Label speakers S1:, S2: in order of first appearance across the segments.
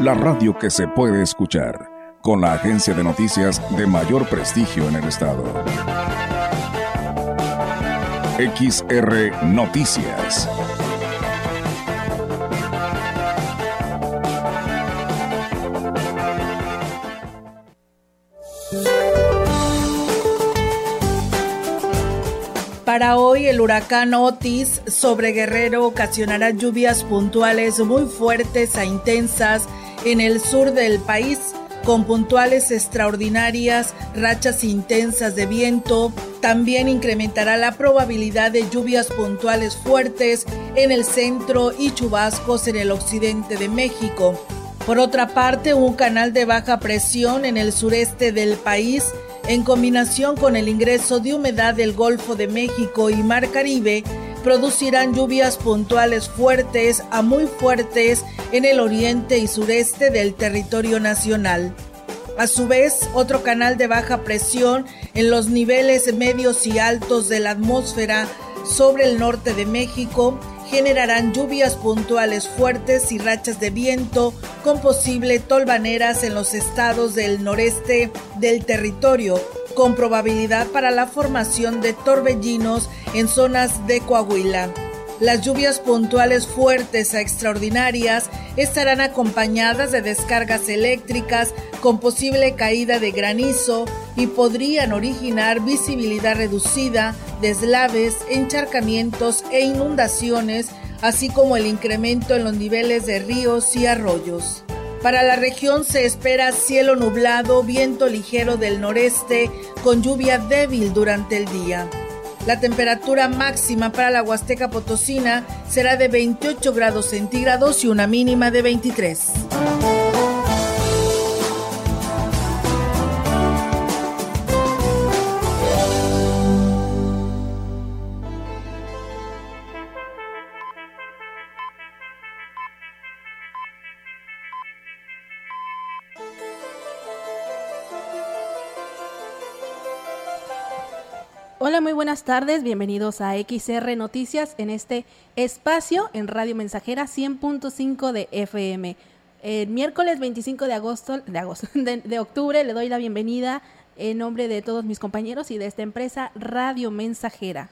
S1: la radio que se puede escuchar, con la agencia de noticias de mayor prestigio en el estado. XR Noticias.
S2: Para hoy el huracán Otis sobre Guerrero ocasionará lluvias puntuales muy fuertes e intensas en el sur del país, con puntuales extraordinarias, rachas intensas de viento. También incrementará la probabilidad de lluvias puntuales fuertes en el centro y chubascos en el occidente de México. Por otra parte, un canal de baja presión en el sureste del país en combinación con el ingreso de humedad del Golfo de México y Mar Caribe, producirán lluvias puntuales fuertes a muy fuertes en el oriente y sureste del territorio nacional. A su vez, otro canal de baja presión en los niveles medios y altos de la atmósfera sobre el norte de México generarán lluvias puntuales fuertes y rachas de viento con posible tolvaneras en los estados del noreste del territorio, con probabilidad para la formación de torbellinos en zonas de Coahuila. Las lluvias puntuales fuertes a extraordinarias estarán acompañadas de descargas eléctricas con posible caída de granizo y podrían originar visibilidad reducida, deslaves, encharcamientos e inundaciones, así como el incremento en los niveles de ríos y arroyos. Para la región se espera cielo nublado, viento ligero del noreste, con lluvia débil durante el día. La temperatura máxima para la Huasteca Potosina será de 28 grados centígrados y una mínima de 23.
S3: Muy buenas tardes. Bienvenidos a XR Noticias en este espacio en Radio Mensajera 100.5 de FM. El miércoles 25 de agosto, de, agosto de, octubre, le doy la bienvenida en nombre de todos mis compañeros y de esta empresa Radio Mensajera.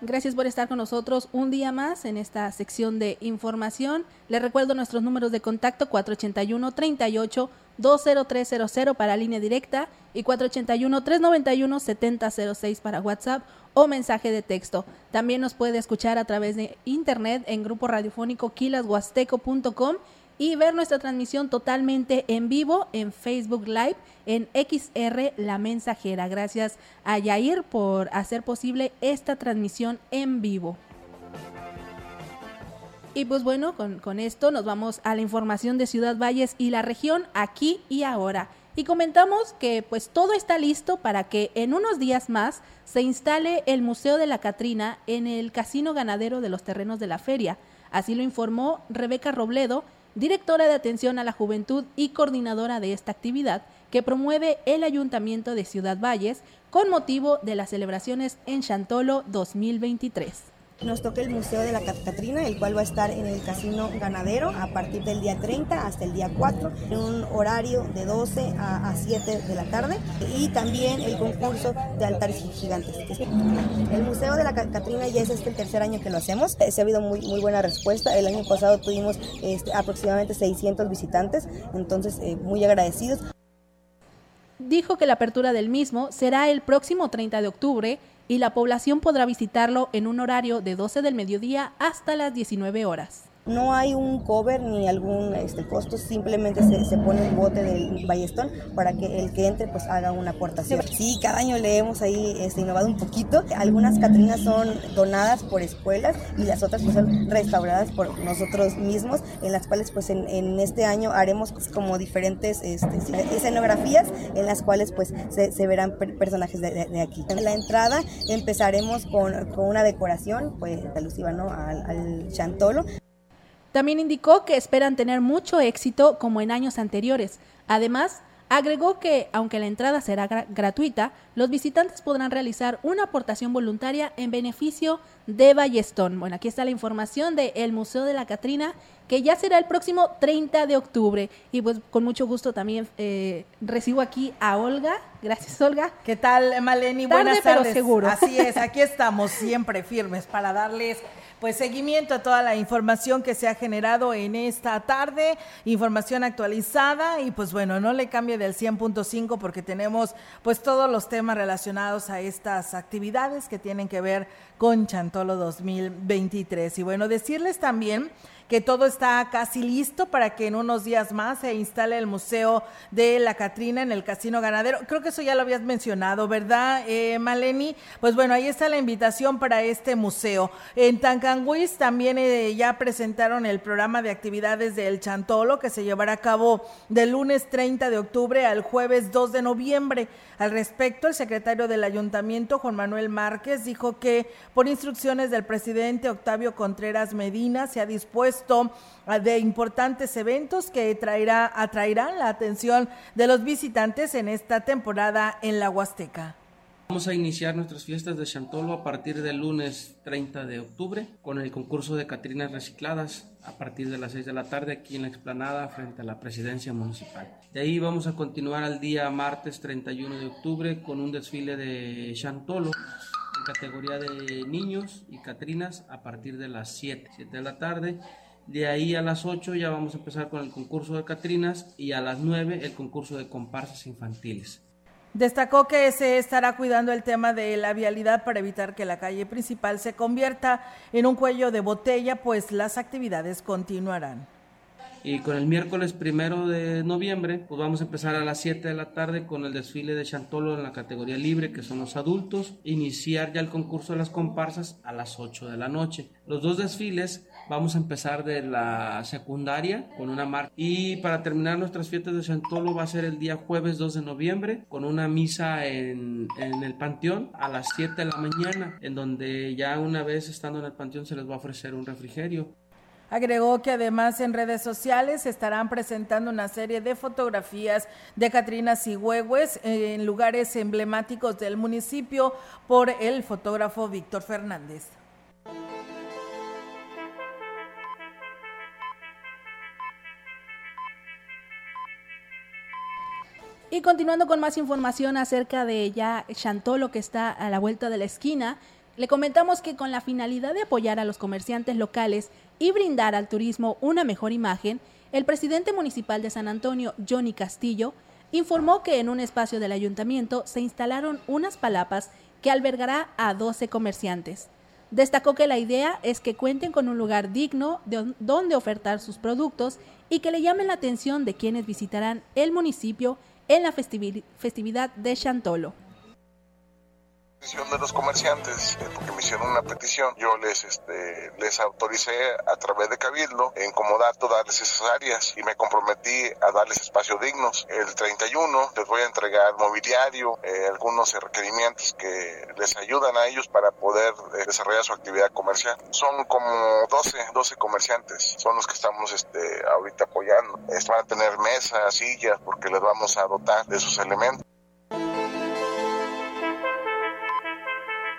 S3: Gracias por estar con nosotros un día más en esta sección de información. Les recuerdo nuestros números de contacto 481 38 20300 para línea directa y 481-391-7006 para WhatsApp o mensaje de texto. También nos puede escuchar a través de internet en grupo radiofónico quilashuasteco.com y ver nuestra transmisión totalmente en vivo en Facebook Live en XR La Mensajera. Gracias a Yair por hacer posible esta transmisión en vivo. Y pues bueno, con, con, esto nos vamos a la información de Ciudad Valles y la región aquí y ahora. Y comentamos que pues todo está listo para que en unos días más se instale el Museo de la Catrina en el Casino Ganadero de los Terrenos de la Feria. Así lo informó Rebeca Robledo, directora de Atención a la Juventud y coordinadora de esta actividad que promueve el Ayuntamiento de Ciudad Valles con motivo de las celebraciones en Chantolo 2023.
S4: Nos toca el Museo de la Catrina, el cual va a estar en el Casino Ganadero a partir del día 30 hasta el día 4, en un horario de 12 a, 7 de la tarde. Y también el concurso de altares gigantes. El Museo de la Catrina ya es este el tercer año que lo hacemos. Eh, se ha habido muy, muy buena respuesta. El año pasado tuvimos este, aproximadamente 600 visitantes, entonces eh, muy agradecidos.
S3: Dijo que la apertura del mismo será el próximo 30 de octubre y la población podrá visitarlo en un horario de 12 del mediodía hasta las 19 horas.
S4: No hay un cover ni algún este, costo, simplemente se, se pone un bote del ballestón para que el que entre pues haga una aportación. Sí, cada año le hemos ahí este, innovado un poquito. Algunas Catrinas son donadas por escuelas y las otras pues son restauradas por nosotros mismos, en las cuales pues en, este año haremos pues, como diferentes este, escenografías en las cuales pues se, verán per personajes de, aquí. En la entrada empezaremos con, con una decoración pues alusiva ¿no? al chantolo.
S3: También indicó que esperan tener mucho éxito como en años anteriores. Además, Agregó que, aunque la entrada será gra gratuita, los visitantes podrán realizar una aportación voluntaria en beneficio de Ballestón. Bueno, aquí está la información del Museo de la Catrina, que ya será el próximo 30 de octubre. Y pues con mucho gusto también eh, recibo aquí a Olga. Gracias, Olga.
S2: ¿Qué tal, Maleni?
S3: Tarde,
S2: Buenas
S3: pero
S2: tardes.
S3: seguro.
S2: Así es, aquí estamos siempre firmes para darles pues seguimiento a toda la información que se ha generado en esta tarde, información actualizada y pues bueno, no le cambie del 100.5 porque tenemos pues todos los temas relacionados a estas actividades que tienen que ver con Chantolo 2023. Y bueno, decirles también que todo está casi listo para que en unos días más se instale el Museo de la Catrina en el Casino Ganadero. Creo que eso ya lo habías mencionado, ¿verdad, eh, Maleni? Pues bueno, ahí está la invitación para este museo. En Tancanguis también eh, ya presentaron el programa de actividades del Chantolo que se llevará a cabo del lunes 30 de octubre al jueves 2 de noviembre. Al respecto, el secretario del ayuntamiento, Juan Manuel Márquez, dijo que por instrucciones del presidente Octavio Contreras Medina se ha dispuesto de importantes eventos que traerá, atraerán la atención de los visitantes en esta temporada en la Huasteca.
S5: Vamos a iniciar nuestras fiestas de Chantolo a partir del lunes 30 de octubre con el concurso de Catrinas Recicladas a partir de las 6 de la tarde aquí en la explanada frente a la presidencia municipal. De ahí vamos a continuar al día martes 31 de octubre con un desfile de Chantolo en categoría de niños y Catrinas a partir de las 7, 7 de la tarde. De ahí a las 8 ya vamos a empezar con el concurso de Catrinas y a las 9 el concurso de comparsas infantiles.
S2: Destacó que se estará cuidando el tema de la vialidad para evitar que la calle principal se convierta en un cuello de botella, pues las actividades continuarán.
S5: Y con el miércoles primero de noviembre, pues vamos a empezar a las 7 de la tarde con el desfile de Chantolo en la categoría libre, que son los adultos. Iniciar ya el concurso de las comparsas a las 8 de la noche. Los dos desfiles vamos a empezar de la secundaria con una marcha. Y para terminar nuestras fiestas de Chantolo va a ser el día jueves 2 de noviembre con una misa en, en el Panteón a las 7 de la mañana, en donde ya una vez estando en el Panteón se les va a ofrecer un refrigerio.
S2: Agregó que además en redes sociales estarán presentando una serie de fotografías de Catrinas y Huehues en lugares emblemáticos del municipio por el fotógrafo Víctor Fernández.
S3: Y continuando con más información acerca de ya Chantolo que está a la vuelta de la esquina, le comentamos que con la finalidad de apoyar a los comerciantes locales y brindar al turismo una mejor imagen, el presidente municipal de San Antonio, Johnny Castillo, informó que en un espacio del ayuntamiento se instalaron unas palapas que albergará a 12 comerciantes. Destacó que la idea es que cuenten con un lugar digno de donde ofertar sus productos y que le llamen la atención de quienes visitarán el municipio en la festividad de Chantolo
S6: de los comerciantes eh, porque me hicieron una petición. Yo les este les autoricé a través de cabildo en comodato darles esas áreas y me comprometí a darles espacios dignos. El 31 les voy a entregar mobiliario eh, algunos requerimientos que les ayudan a ellos para poder eh, desarrollar su actividad comercial. Son como 12 12 comerciantes son los que estamos este ahorita apoyando. Van a tener mesas sillas porque les vamos a dotar de esos elementos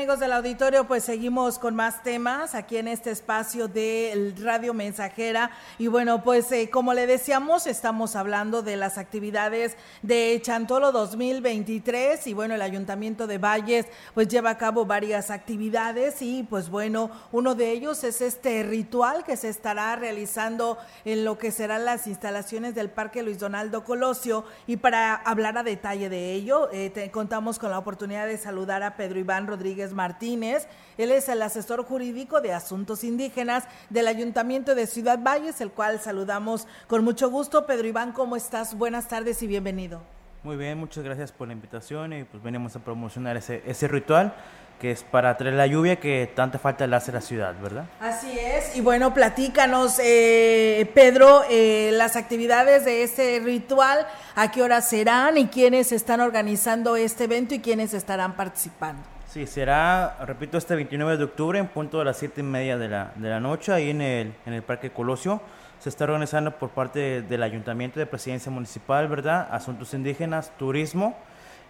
S2: Amigos del auditorio, pues seguimos con más temas aquí en este espacio de Radio Mensajera. Y bueno, pues eh, como le decíamos, estamos hablando de las actividades de Chantolo 2023 y bueno, el Ayuntamiento de Valles pues lleva a cabo varias actividades y pues bueno, uno de ellos es este ritual que se estará realizando en lo que serán las instalaciones del Parque Luis Donaldo Colosio. Y para hablar a detalle de ello, eh, contamos con la oportunidad de saludar a Pedro Iván Rodríguez Martínez. Él es el asesor jurídico de asuntos indígenas del Ayuntamiento de Ciudad Valles, el cual saludamos con mucho gusto. Pedro Iván, ¿cómo estás? Buenas tardes y bienvenido.
S7: Muy bien, muchas gracias por la invitación y pues venimos a promocionar ese, ese ritual que es para traer la lluvia que tanta falta le hace a la ciudad, ¿verdad?
S2: Así es, y bueno, platícanos, eh, Pedro, eh, las actividades de este ritual, a qué hora serán y quiénes están organizando este evento y quiénes estarán participando.
S7: Sí, será, repito, este 29 de octubre en punto de las 7 y media de la, de la noche, ahí en el, en el Parque Colosio. Se está organizando por parte del Ayuntamiento de Presidencia Municipal, ¿verdad? Asuntos Indígenas, Turismo.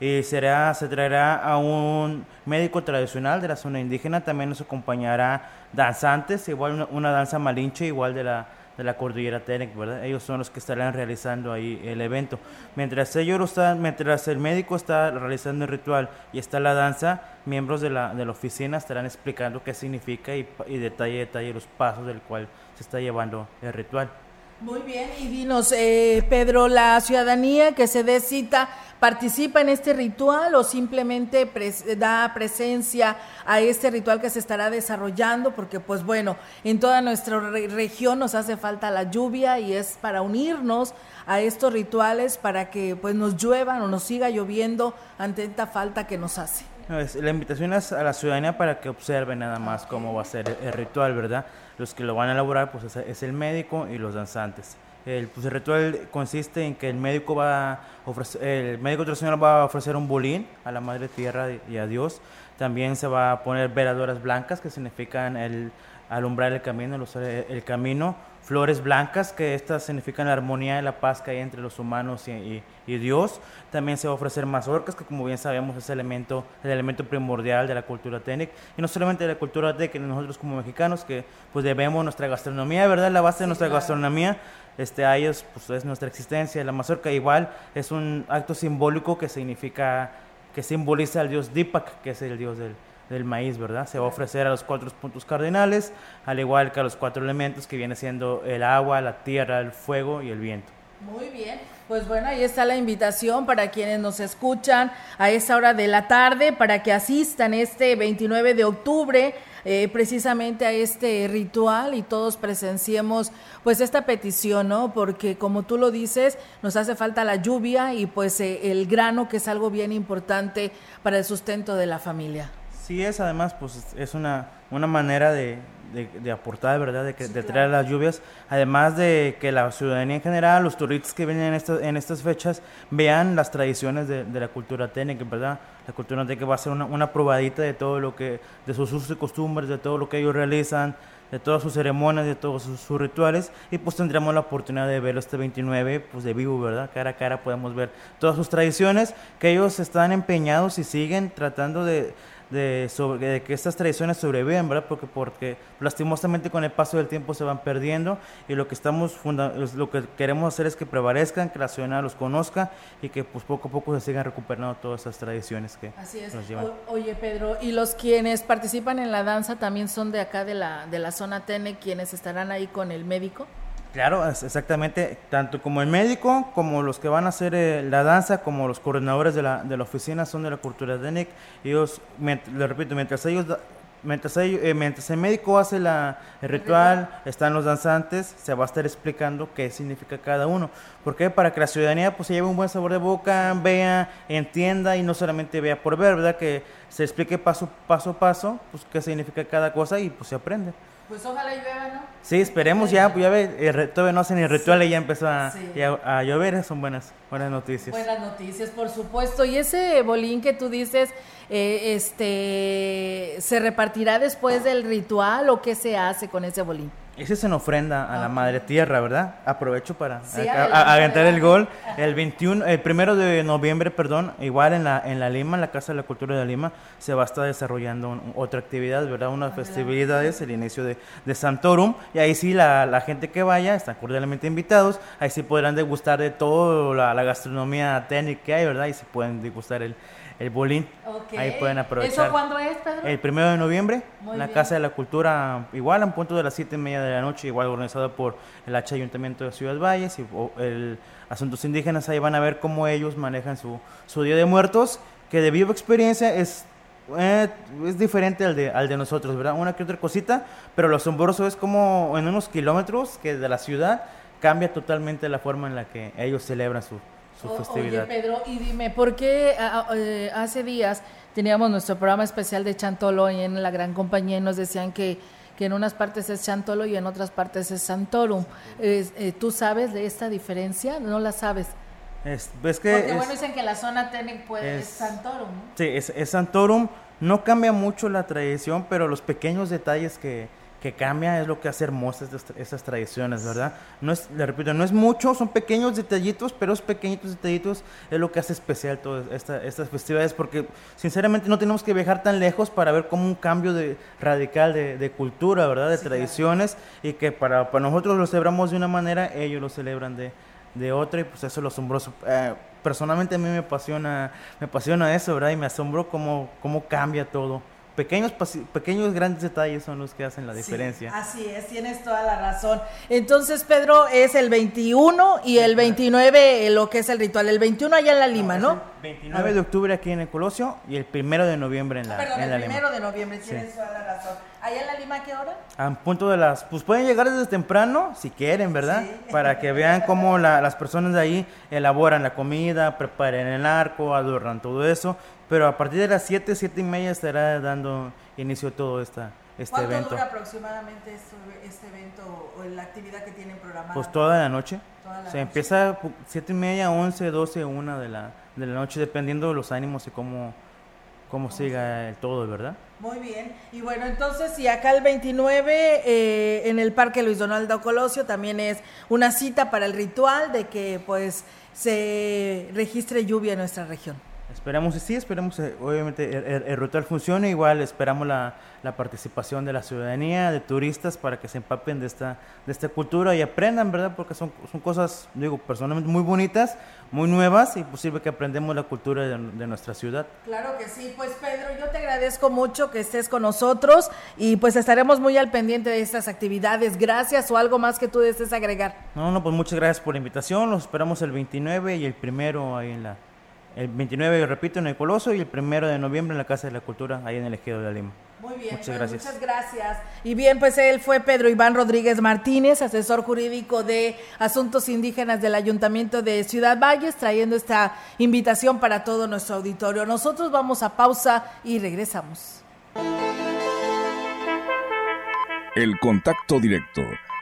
S7: Y será, se traerá a un médico tradicional de la zona indígena. También nos acompañará danzantes, igual una, una danza malinche, igual de la, de la cordillera Tenec, ¿verdad? Ellos son los que estarán realizando ahí el evento. Mientras ellos están, mientras el médico está realizando el ritual y está la danza, miembros de la, de la oficina estarán explicando qué significa y, y detalle detalle los pasos del cual se está llevando el ritual.
S2: Muy bien, y dinos, eh, Pedro, ¿la ciudadanía que se dé cita participa en este ritual o simplemente da presencia a este ritual que se estará desarrollando? Porque, pues bueno, en toda nuestra región nos hace falta la lluvia y es para unirnos a estos rituales para que pues nos lluevan o nos siga lloviendo ante esta falta que nos hace.
S7: La invitación es a la ciudadanía para que observe nada más cómo va a ser el ritual, ¿verdad? Los que lo van a elaborar pues es el médico y los danzantes. El, pues, el ritual consiste en que el médico va el médico tradicional va a ofrecer un bolín a la madre tierra y a Dios. También se va a poner veladoras blancas que significan el alumbrar el camino, el camino flores blancas, que estas significan la armonía y la paz que hay entre los humanos y, Dios. También se va a ofrecer mazorcas, que como bien sabemos es el elemento, el elemento primordial de la cultura técnica. Y no solamente de la cultura técnica, nosotros como mexicanos, que pues debemos nuestra gastronomía, ¿verdad? La base de nuestra gastronomía este, a ellos pues, es nuestra existencia. La mazorca igual es un acto simbólico que significa, que simboliza al dios Dipak, que es el dios del, del maíz, ¿verdad? Se va a ofrecer a los cuatro puntos cardinales, al igual que a los cuatro elementos que viene siendo el agua, la tierra, el fuego y el viento.
S2: Muy bien, pues bueno, ahí está la invitación para quienes nos escuchan a esa hora de la tarde para que asistan este 29 de octubre eh, precisamente a este ritual y todos presenciemos pues esta petición, ¿no? Porque como tú lo dices, nos hace falta la lluvia y pues eh, el grano que es algo bien importante para el sustento de la familia.
S7: Sí es, además, pues es una, una manera de, de, aportar, ¿verdad? De, de traer las lluvias. Además de que la ciudadanía en general, los turistas que vienen en, estas en estas fechas, vean las tradiciones de, la cultura técnica, ¿verdad? La cultura técnica va a ser una, una probadita de todo lo que, de sus usos y costumbres, de todo lo que ellos realizan, de todas sus ceremonias, de todos sus, sus, rituales, y pues tendremos la oportunidad de verlo este 29, pues de vivo, ¿verdad? Cara a cara podemos ver todas sus tradiciones, que ellos están empeñados y siguen tratando de de, sobre, de que estas tradiciones sobreviven, ¿verdad? Porque, porque lastimosamente con el paso del tiempo se van perdiendo y lo que estamos lo que queremos hacer es que prevalezcan, que la ciudadanía los conozca y que pues poco a poco se sigan recuperando todas esas tradiciones que
S2: nos llevan. oye Pedro, ¿y los quienes participan en la danza también son de acá de la, de la zona TENE quienes estarán ahí con el médico?
S7: Claro, exactamente, tanto como el médico, como los que van a hacer eh, la danza, como los coordinadores de la, de la oficina son de la cultura de NIC. Ellos, le repito, mientras ellos mientras, eh, mientras el médico hace la, el ritual, están los danzantes, se va a estar explicando qué significa cada uno. porque Para que la ciudadanía pues se lleve un buen sabor de boca, vea, entienda y no solamente vea por ver, ¿verdad? Que se explique paso, paso a paso pues qué significa cada cosa y pues se aprende.
S2: Pues ojalá llueva, ¿no?
S7: Sí, esperemos ya, pues ya ve, todavía no hacen el ritual y ya empezó a, llover, son buenas, buenas noticias.
S2: Buenas noticias, por supuesto. Y ese bolín que tú dices, eh, este, ¿se repartirá después del ritual o qué se hace con ese bolín?
S7: Ese es en ofrenda a la Madre Tierra, ¿verdad? Aprovecho para aventar el gol. El 21, el primero de noviembre, perdón, igual en la, en la Lima, en la Casa de la Cultura de Lima, se va a estar desarrollando otra actividad, ¿verdad? Unas festividades, el inicio de, de Santorum. Y ahí sí, la, la, gente que vaya, están cordialmente invitados. Ahí sí podrán degustar de toda la, gastronomía técnica que hay, ¿verdad? Y sí pueden degustar el, el bolín. Ahí pueden aprovechar.
S3: ¿Eso cuándo es, Pedro?
S7: El primero de noviembre, en la Casa de la Cultura, igual a un punto de las siete y media de la noche, igual organizado por el H Ayuntamiento de Ciudad Valles y el Asuntos Indígenas. Ahí van a ver cómo ellos manejan su, su Día de Muertos, que de viva experiencia es eh, es diferente al de, al de nosotros, ¿verdad? Una que otra cosita, pero lo asombroso es como en unos kilómetros que de la ciudad cambia totalmente la forma en la que ellos celebran su,
S2: Oye, Pedro, y dime, ¿por qué eh, hace días teníamos nuestro programa especial de Chantolo y en la gran compañía y nos decían que, que en unas partes es Chantolo y en otras partes es Santorum? Eh, ¿Tú sabes de esta diferencia? ¿No la sabes?
S7: Es,
S2: que Porque bueno, dicen que la zona técnica pues, es, Santorum.
S7: Sí, es, es Santorum. No cambia mucho la tradición, pero los pequeños detalles que, que cambia es lo que hace hermosas esas tradiciones, ¿verdad? No es, le repito, no es mucho, son pequeños detallitos, pero esos pequeñitos detallitos es lo que hace especial todas estas festividades, porque sinceramente no tenemos que viajar tan lejos para ver como un cambio de, radical de, cultura, ¿verdad? De tradiciones, y que para, para, nosotros lo celebramos de una manera, ellos lo celebran de, de otra, y pues eso es lo asombroso. Eh, personalmente a mí me apasiona, me apasiona eso, ¿verdad? Y me asombró cómo, cómo cambia todo pequeños, pequeños grandes detalles son los que hacen la diferencia.
S2: así es, tienes toda la razón. Entonces, Pedro, es el 21 y el 29 eh, lo que es el ritual. El 21 allá en la Lima, ¿no?
S7: 29 de octubre aquí en el Colosio y el 1 de noviembre en la,
S2: Perdón,
S7: el
S2: primero de noviembre, tienes toda la razón. ¿Allá en la Lima qué hora?
S7: A punto de las... Pues pueden llegar desde temprano, si quieren, ¿verdad? Para que vean cómo las personas de ahí elaboran la comida, preparan el arco, adornan todo eso. Pero a partir de las 7, 7 y media estará dando inicio todo esta, este
S2: ¿Cuánto
S7: evento.
S2: dura aproximadamente este, evento o la actividad que tienen programada?
S7: Pues toda la noche. Se empieza 7 y media, 11, 12, 1 de la, de la noche, dependiendo de los ánimos y cómo, cómo siga el todo, ¿verdad?
S2: Muy bien. Y bueno, entonces, y acá el 29 eh, en el Parque Luis Donaldo Colosio también es una cita para el ritual de que pues se registre lluvia en nuestra región.
S7: Esperamos sí, esperamos eh, obviamente el, el, ritual funcione, igual esperamos la, la, participación de la ciudadanía, de turistas para que se empapen de esta, de esta cultura y aprendan, ¿verdad? Porque son, son cosas, digo, personalmente muy bonitas, muy nuevas y posible que aprendemos la cultura de, de, nuestra ciudad.
S2: Claro que sí, pues Pedro, yo te agradezco mucho que estés con nosotros y pues estaremos muy al pendiente de estas actividades. Gracias o algo más que tú desees agregar.
S7: No, no, pues muchas gracias por la invitación, los esperamos el 29 y el primero ahí en la el 29, repito, en el Coloso y el 1 de noviembre en la Casa de la Cultura, ahí en el Ejido de la Lima.
S2: Muy bien, muchas, pues, gracias. muchas gracias. Y bien, pues él fue Pedro Iván Rodríguez Martínez, asesor jurídico de Asuntos Indígenas del Ayuntamiento de Ciudad Valles, trayendo esta invitación para todo nuestro auditorio. Nosotros vamos a pausa y regresamos.
S1: El contacto directo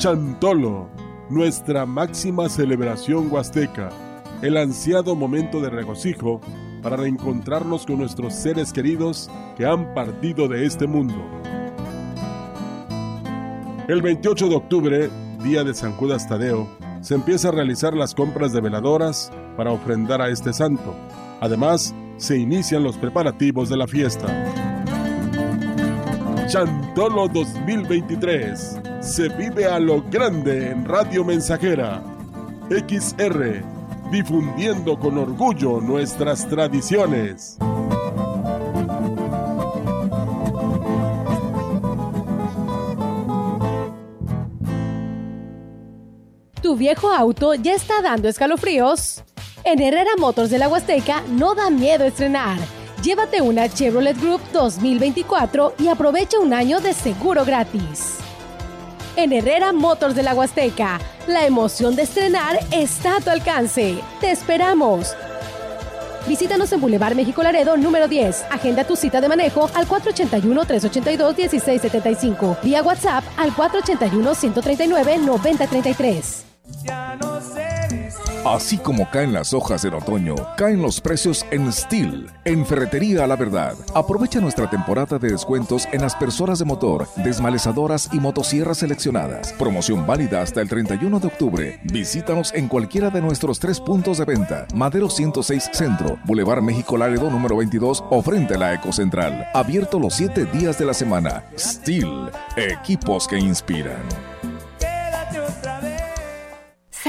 S8: Chantolo, nuestra máxima celebración huasteca, el ansiado momento de regocijo para reencontrarnos con nuestros seres queridos que han partido de este mundo. El 28 de octubre, día de San Judas Tadeo, se empieza a realizar las compras de veladoras para ofrendar a este santo. Además, se inician los preparativos de la fiesta. Chantolo 2023 se vive a lo grande en Radio Mensajera. XR, difundiendo con orgullo nuestras tradiciones.
S9: ¿Tu viejo auto ya está dando escalofríos? En Herrera Motors de la Huasteca no da miedo estrenar. Llévate una Chevrolet Group 2024 y aprovecha un año de seguro gratis. En Herrera Motors de la Huasteca, la emoción de estrenar está a tu alcance. ¡Te esperamos! Visítanos en Boulevard México Laredo número 10. Agenda tu cita de manejo al 481-382-1675. Vía WhatsApp al 481-139-9033. Ya no
S1: Así como caen las hojas del otoño, caen los precios en Steel, en Ferretería la Verdad. Aprovecha nuestra temporada de descuentos en aspersoras de motor, desmalezadoras y motosierras seleccionadas. Promoción válida hasta el 31 de octubre. Visítanos en cualquiera de nuestros tres puntos de venta. Madero 106 Centro, Boulevard México Laredo número 22 o frente a la Ecocentral. Abierto los siete días de la semana. Steel, equipos que inspiran.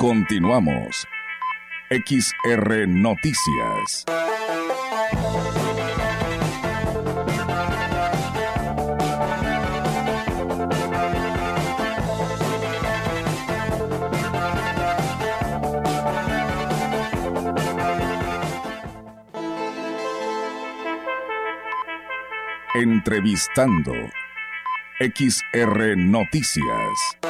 S1: Continuamos. XR Noticias. Entrevistando. XR Noticias.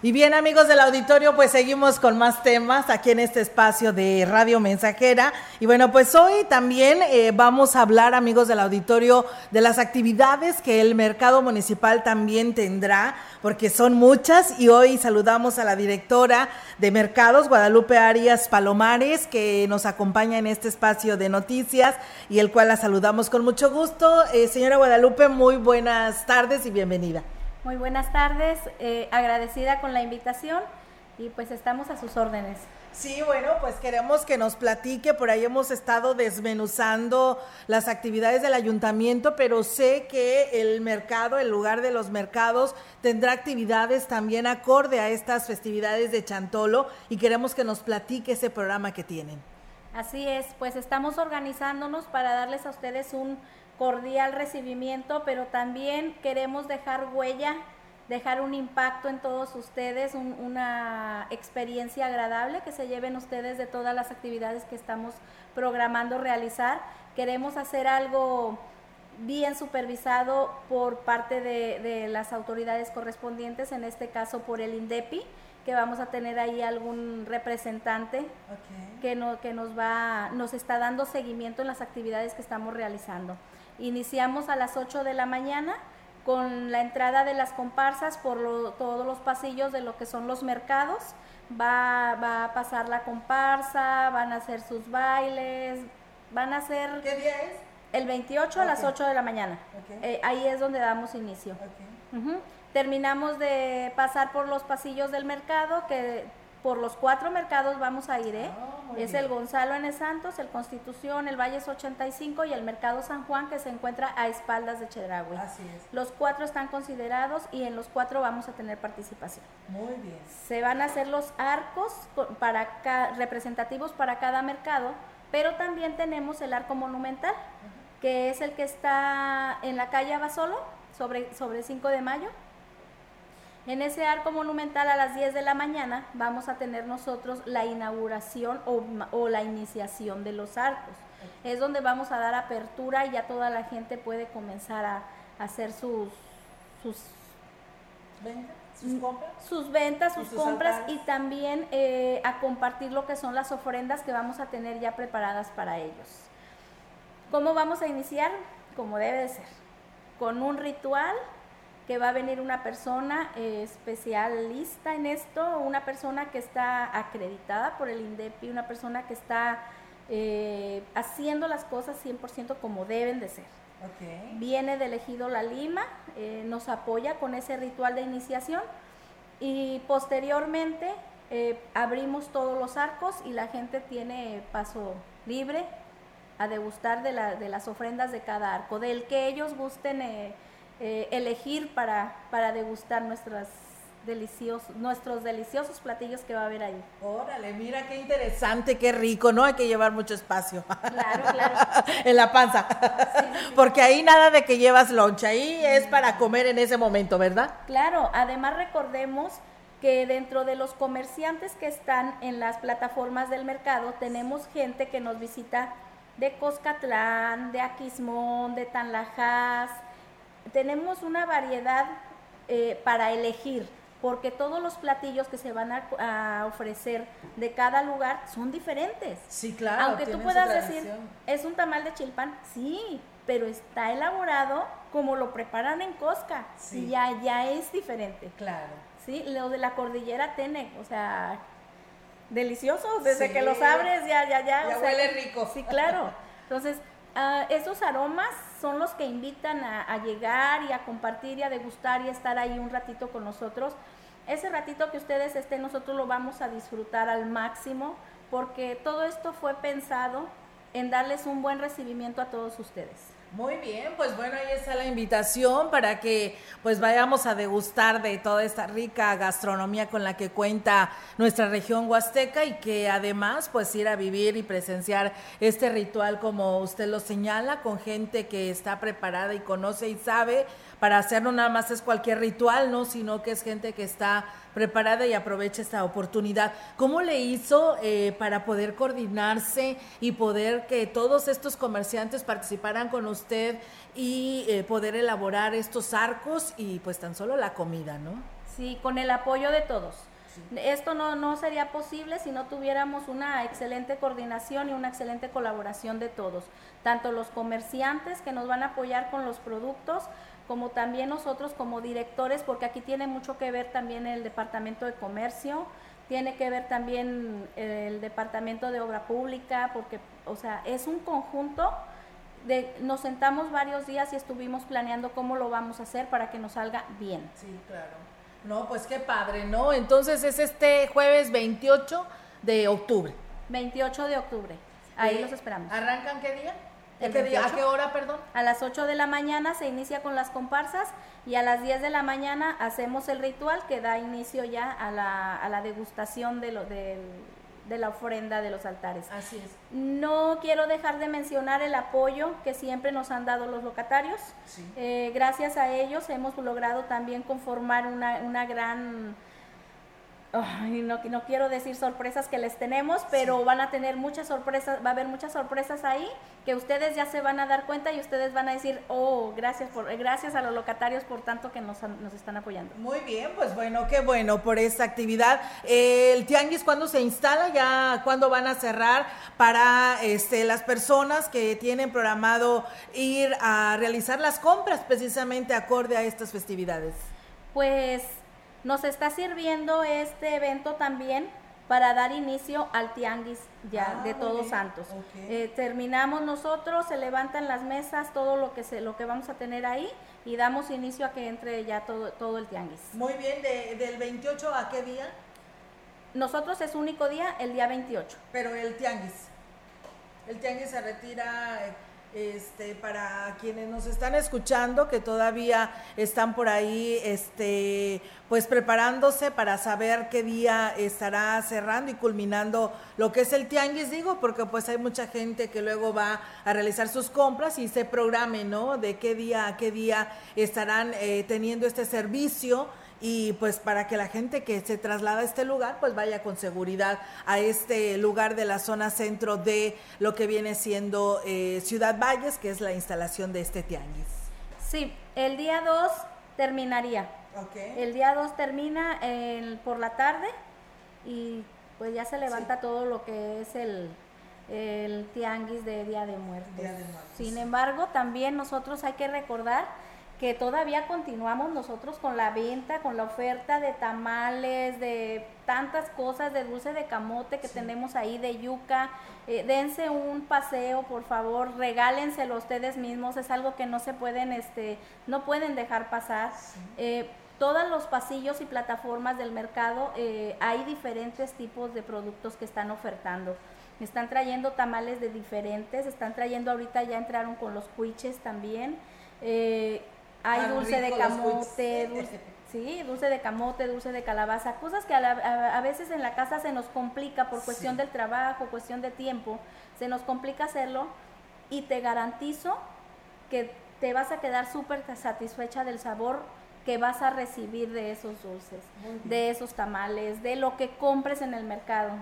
S2: Y bien amigos del auditorio, pues seguimos con más temas aquí en este espacio de Radio Mensajera. Y bueno, pues hoy también eh, vamos a hablar amigos del auditorio de las actividades que el mercado municipal también tendrá, porque son muchas. Y hoy saludamos a la directora de mercados, Guadalupe Arias Palomares, que nos acompaña en este espacio de noticias y el cual la saludamos con mucho gusto. Eh, señora Guadalupe, muy buenas tardes y bienvenida.
S10: Muy buenas tardes, eh, agradecida con la invitación y pues estamos a sus órdenes.
S2: Sí, bueno, pues queremos que nos platique, por ahí hemos estado desmenuzando las actividades del ayuntamiento, pero sé que el mercado, el lugar de los mercados, tendrá actividades también acorde a estas festividades de Chantolo y queremos que nos platique ese programa que tienen.
S10: Así es, pues estamos organizándonos para darles a ustedes un cordial recibimiento, pero también queremos dejar huella, dejar un impacto en todos ustedes, una experiencia agradable que se lleven ustedes de todas las actividades que estamos programando realizar. Queremos hacer algo bien supervisado por parte de, las autoridades correspondientes, en este caso por el INDEPI, que vamos a tener ahí algún representante que, no, que nos, va, nos está dando seguimiento en las actividades que estamos realizando. Iniciamos a las 8 de la mañana con la entrada de las comparsas por todos los pasillos de lo que son los mercados. Va, va, a pasar la comparsa, van a hacer sus bailes, van a hacer...
S2: ¿Qué día es?
S10: El 28 a las 8 de la mañana. Eh, ahí es donde damos inicio. Terminamos de pasar por los pasillos del mercado, que por los cuatro mercados vamos a ir, ¿eh? Ah, es el Gonzalo N. Santos, el Constitución, el Valles 85 y el Mercado San Juan que se encuentra a espaldas de Chedraui.
S2: Así es.
S10: Los cuatro están considerados y en los cuatro vamos a tener participación.
S2: Muy bien.
S10: Se van a hacer los arcos para representativos para cada mercado, pero también tenemos el arco monumental, que es el que está en la calle Abasolo, sobre, sobre 5 de mayo en ese arco monumental a las 10 de la mañana vamos a tener nosotros la inauguración o, la iniciación de los arcos. Es donde vamos a dar apertura y ya toda la gente puede comenzar a, hacer sus, sus
S2: ventas, sus mm, compras,
S10: sus, ventas, sus, compras y también eh, a compartir lo que son las ofrendas que vamos a tener ya preparadas para ellos. ¿Cómo vamos a iniciar? Como debe de ser, con un ritual que va a venir una persona eh, especialista en esto, una persona que está acreditada por el INDEPI, una persona que está eh, haciendo las cosas 100% como deben de ser. Viene del ejido La Lima, eh, nos apoya con ese ritual de iniciación y posteriormente abrimos todos los arcos y la gente tiene paso libre a degustar de, de las ofrendas de cada arco, del que ellos gusten eh, elegir para, para degustar nuestras deliciosos, nuestros deliciosos platillos que va a haber ahí.
S2: Órale, mira qué interesante, qué rico, ¿no? Hay que llevar mucho espacio.
S10: Claro, claro.
S2: en la panza. Porque ahí nada de que llevas loncha, ahí es para comer en ese momento, ¿verdad?
S10: Claro, además recordemos que dentro de los comerciantes que están en las plataformas del mercado, tenemos gente que nos visita de Coscatlán, de Aquismón, de Tanlajas, tenemos una variedad eh, para elegir, porque todos los platillos que se van a, ofrecer de cada lugar son diferentes.
S2: Sí, claro.
S10: Aunque tú puedas decir, es un tamal de chilpan, sí, pero está elaborado como lo preparan en Cosca. Sí. Y ya, ya es diferente.
S2: Claro.
S10: Sí, lo de la cordillera tiene, o sea, delicioso, desde que los abres ya, ya, ya.
S2: Ya huele rico.
S10: Sí, claro. Entonces, uh, esos aromas son los que invitan a, llegar y a compartir y a degustar y estar ahí un ratito con nosotros. Ese ratito que ustedes estén, nosotros lo vamos a disfrutar al máximo porque todo esto fue pensado en darles un buen recibimiento a todos ustedes.
S2: Muy bien, pues bueno, ahí está la invitación para que pues vayamos a degustar de toda esta rica gastronomía con la que cuenta nuestra región huasteca y que además pues ir a vivir y presenciar este ritual como usted lo señala, con gente que está preparada y conoce y sabe para hacer no nada más es cualquier ritual, ¿no? Sino que es gente que está preparada y aprovecha esta oportunidad. ¿Cómo le hizo eh, para poder coordinarse y poder que todos estos comerciantes participaran con usted y eh, poder elaborar estos arcos y pues tan solo la comida, ¿no?
S10: Sí, con el apoyo de todos. Esto no, no sería posible si no tuviéramos una excelente coordinación y una excelente colaboración de todos, tanto los comerciantes que nos van a apoyar con los productos, como también nosotros como directores, porque aquí tiene mucho que ver también el Departamento de Comercio, tiene que ver también el Departamento de Obra Pública, porque, o sea, es un conjunto de, nos sentamos varios días y estuvimos planeando cómo lo vamos a hacer para que nos salga bien.
S2: Sí, claro. No, pues qué padre, ¿no? Entonces es este jueves 28 de octubre.
S10: 28 de octubre. Ahí los esperamos.
S2: ¿Arrancan qué día? ¿A qué hora, perdón?
S10: A las 8 de la mañana se inicia con las comparsas y a las 10 de la mañana hacemos el ritual que da inicio ya a la, a la degustación de, lo, de, la ofrenda de los altares.
S2: Así es.
S10: No quiero dejar de mencionar el apoyo que siempre nos han dado los locatarios. Eh, gracias a ellos hemos logrado también conformar una, una gran no, no quiero decir sorpresas que les tenemos, pero van a tener muchas sorpresas, va a haber muchas sorpresas ahí que ustedes ya se van a dar cuenta y ustedes van a decir, oh, gracias, por, gracias a los locatarios por tanto que nos, nos están apoyando.
S2: Muy bien, pues bueno, qué bueno por esta actividad. el Tianguis, ¿cuándo se instala? ¿Ya cuándo van a cerrar para este, las personas que tienen programado ir a realizar las compras precisamente acorde a estas festividades?
S10: Pues nos está sirviendo este evento también para dar inicio al tianguis ya ah, de Todos Santos. Eh, terminamos nosotros, se levantan las mesas, todo lo que se, lo que vamos a tener ahí y damos inicio a que entre ya todo, todo el tianguis.
S2: Muy bien, ¿del 28 a qué día?
S10: Nosotros es único día, el día 28.
S2: Pero el tianguis, el tianguis se retira este, para quienes nos están escuchando, que todavía están por ahí, este, pues preparándose para saber qué día estará cerrando y culminando lo que es el tianguis, digo, porque pues hay mucha gente que luego va a realizar sus compras y se programe, ¿no? De qué día a qué día estarán eh, teniendo este servicio y pues para que la gente que se traslada a este lugar pues vaya con seguridad a este lugar de la zona centro de lo que viene siendo eh, Ciudad Valles, que es la instalación de este tianguis.
S10: Sí, el día 2 terminaría. El día 2 termina por la tarde y pues ya se levanta todo lo que es el, el tianguis de Día de Muertos. Sin embargo, también nosotros hay que recordar que todavía continuamos nosotros con la venta, con la oferta de tamales, de tantas cosas, de dulce de camote que tenemos ahí, de yuca. Eh, dense un paseo, por favor, regálenselo ustedes mismos, es algo que no se pueden, este, no pueden dejar pasar. Eh, todos los pasillos y plataformas del mercado eh, hay diferentes tipos de productos que están ofertando. Están trayendo tamales de diferentes, están trayendo ahorita ya entraron con los cuiches también. Hay dulce de camote, dulce, sí, dulce de camote, dulce de calabaza, cosas que a, veces en la casa se nos complica por cuestión del trabajo, cuestión de tiempo, se nos complica hacerlo y te garantizo que te vas a quedar súper satisfecha del sabor que vas a recibir de esos dulces, de esos tamales, de lo que compres en el mercado.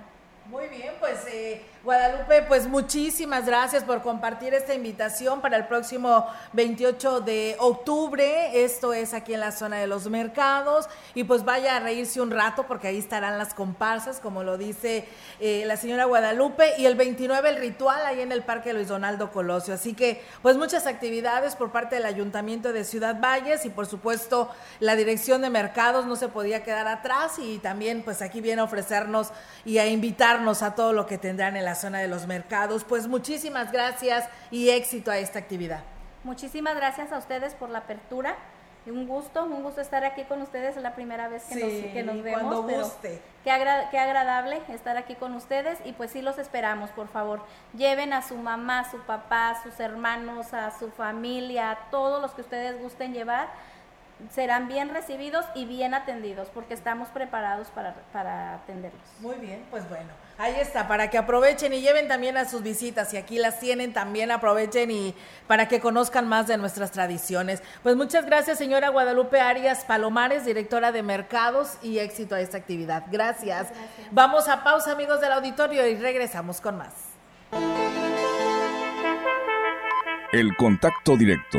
S2: Muy bien, pues eh, Guadalupe, pues muchísimas gracias por compartir esta invitación para el próximo 28 de octubre. Esto es aquí en la zona de los mercados. Y pues vaya a reírse un rato porque ahí estarán las comparsas, como lo dice eh, la señora Guadalupe. Y el 29 el ritual ahí en el Parque Luis Donaldo Colosio. Así que pues muchas actividades por parte del Ayuntamiento de Ciudad Valles y por supuesto la Dirección de Mercados no se podía quedar atrás. Y también pues aquí viene a ofrecernos y a invitar a todo lo que tendrán en la zona de los mercados. Pues muchísimas gracias y éxito a esta actividad.
S10: Muchísimas gracias a ustedes por la apertura. Un gusto, un gusto estar aquí con ustedes. Es la primera vez que, nos, que nos vemos.
S2: Cuando guste.
S10: Qué, qué, agradable estar aquí con ustedes y pues sí los esperamos, por favor. Lleven a su mamá, a su papá, a sus hermanos, a su familia, a todos los que ustedes gusten llevar serán bien recibidos y bien atendidos porque estamos preparados para, para, atenderlos.
S2: Muy bien, pues bueno, ahí está, para que aprovechen y lleven también a sus visitas, y aquí las tienen, también aprovechen y para que conozcan más de nuestras tradiciones. Pues muchas gracias, señora Guadalupe Arias Palomares, directora de Mercados, y éxito a esta actividad. Gracias. gracias. Vamos a pausa, amigos del auditorio, y regresamos con más.
S1: El contacto directo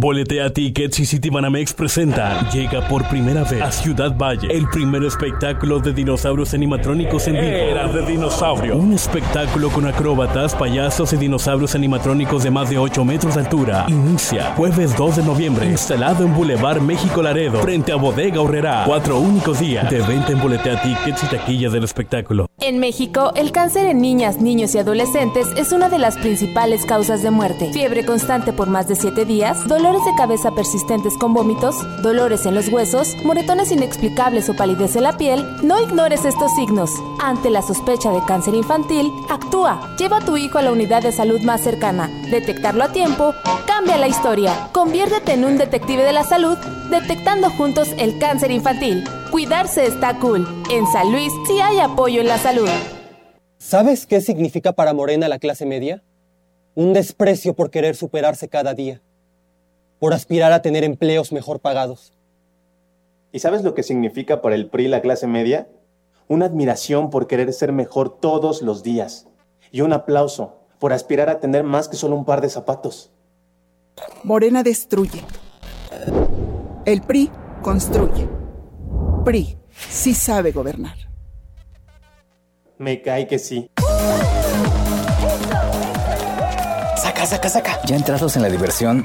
S11: Boletea Tickets y Citibanamex presenta Llega por primera vez a Ciudad Valle el primer espectáculo de dinosaurios animatrónicos en vivo. Era de dinosaurio. Un espectáculo con acróbatas, payasos y dinosaurios animatrónicos de más de 8 metros de altura. Inicia jueves 2 de noviembre, instalado en Boulevard México Laredo, frente a Bodega Horrera. Cuatro únicos días de venta en Boletea Tickets y taquillas del espectáculo.
S12: En México, el cáncer en niñas, niños y adolescentes es una de las principales causas de muerte. Fiebre constante por más de 7 días, dolor dolores de cabeza persistentes con vómitos, dolores en los huesos, moretones inexplicables o palidez en la piel, no ignores estos signos. Ante la sospecha de cáncer infantil, actúa. Lleva a tu hijo a la unidad de salud más cercana. Detectarlo a tiempo cambia la historia. Conviértete en un detective de la salud detectando juntos el cáncer infantil. Cuidarse está cool. En San Luis sí hay apoyo en la salud.
S13: ¿Sabes qué significa para Morena la clase media? Un desprecio por querer superarse cada día por aspirar a tener empleos mejor pagados.
S14: ¿Y sabes lo que significa para el PRI la clase media? Una admiración por querer ser mejor todos los días y un aplauso por aspirar a tener más que solo un par de zapatos.
S15: Morena destruye. El PRI construye. PRI sí sabe gobernar.
S14: Me cae que sí.
S16: Saca, saca, saca. Ya entrados en la diversión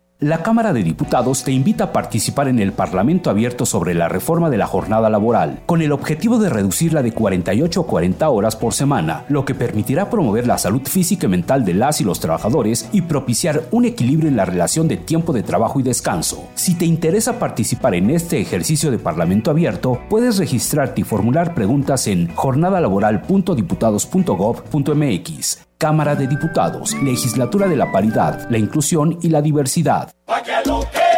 S17: La Cámara de Diputados te invita a participar en el Parlamento abierto sobre la reforma de la jornada laboral, con el objetivo de reducirla de 48 a 40 horas por semana, lo que permitirá promover la salud física y mental de las y los trabajadores y propiciar un equilibrio en la relación de tiempo de trabajo y descanso. Si te interesa participar en este ejercicio de Parlamento abierto, puedes registrarte y formular preguntas en jornadalaboral.diputados.gov.mx. Cámara de Diputados, Legislatura de la Paridad, la Inclusión y la Diversidad.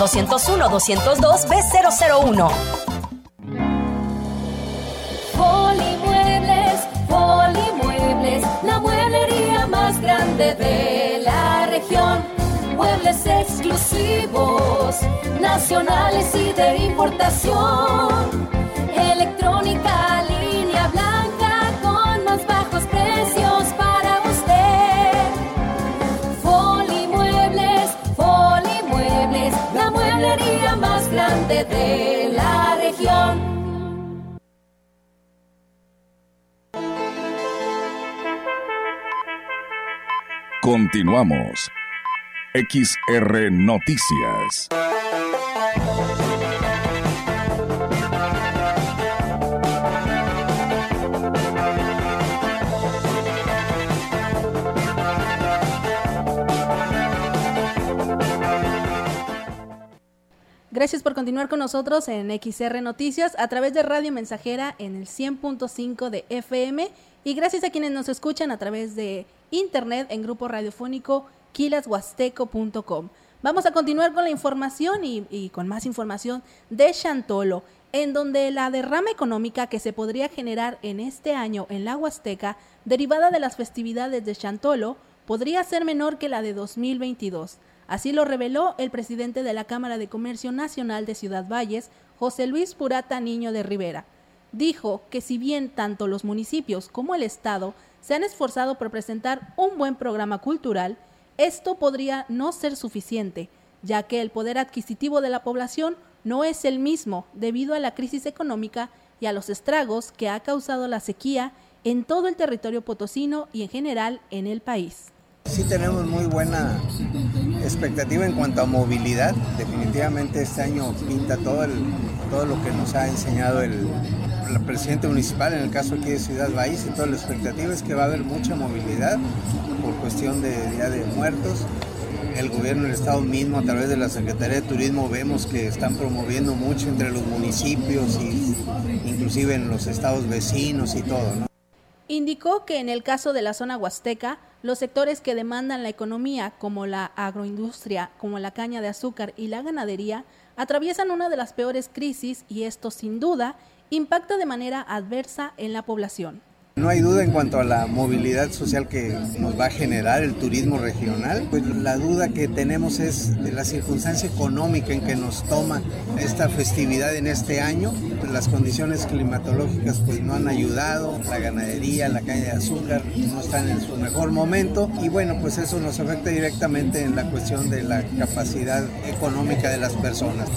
S18: 201 202 B001.
S19: Polimuebles, Polimuebles, la mueblería más grande de la región. Muebles exclusivos, nacionales y de importación. Electrónica, grande de la.
S1: Continuamos. XR Noticias.
S3: Gracias por continuar con nosotros en XR Noticias a través de Radio Mensajera en el 100.5 de FM y gracias a quienes nos escuchan a través de internet en grupo radiofónico quilashuasteco.com. Vamos a continuar con la información y, y con más información de Chantolo, en donde la derrama económica que se podría generar en este año en la Huasteca, derivada de las festividades de Chantolo, podría ser menor que la de 2022. Así lo reveló el presidente de la Cámara de Comercio Nacional de Ciudad Valles, José Luis Purata Niño de Rivera. Dijo que si bien tanto los municipios como el Estado se han esforzado por presentar un buen programa cultural, esto podría no ser suficiente, ya que el poder adquisitivo de la población no es el mismo debido a la crisis económica y a los estragos que ha causado la sequía en todo el territorio potosino y en general en el país.
S20: Sí tenemos muy buena expectativa en cuanto a movilidad. Definitivamente este año pinta todo, el, todo lo que nos ha enseñado el, el presidente municipal, en el caso aquí de Ciudad Valles, y toda la expectativa es que va a haber mucha movilidad por cuestión de Día de Muertos. El gobierno del estado mismo, a través de la Secretaría de Turismo, vemos que están promoviendo mucho entre los municipios y inclusive en los estados vecinos y todo, ¿no?
S3: Indicó que en el caso de la zona huasteca, los sectores que demandan la economía, como la agroindustria, como la caña de azúcar y la ganadería, atraviesan una de las peores crisis y esto sin duda impacta de manera adversa en la población.
S20: No hay duda en cuanto a la movilidad social que nos va a generar el turismo regional. Pues la duda que tenemos es de la circunstancia económica en que nos toma esta festividad en este año. Las condiciones climatológicas pues no han ayudado, la ganadería, la caña de azúcar no están en su mejor momento y bueno, pues eso nos afecta directamente en la cuestión de la capacidad económica de las personas.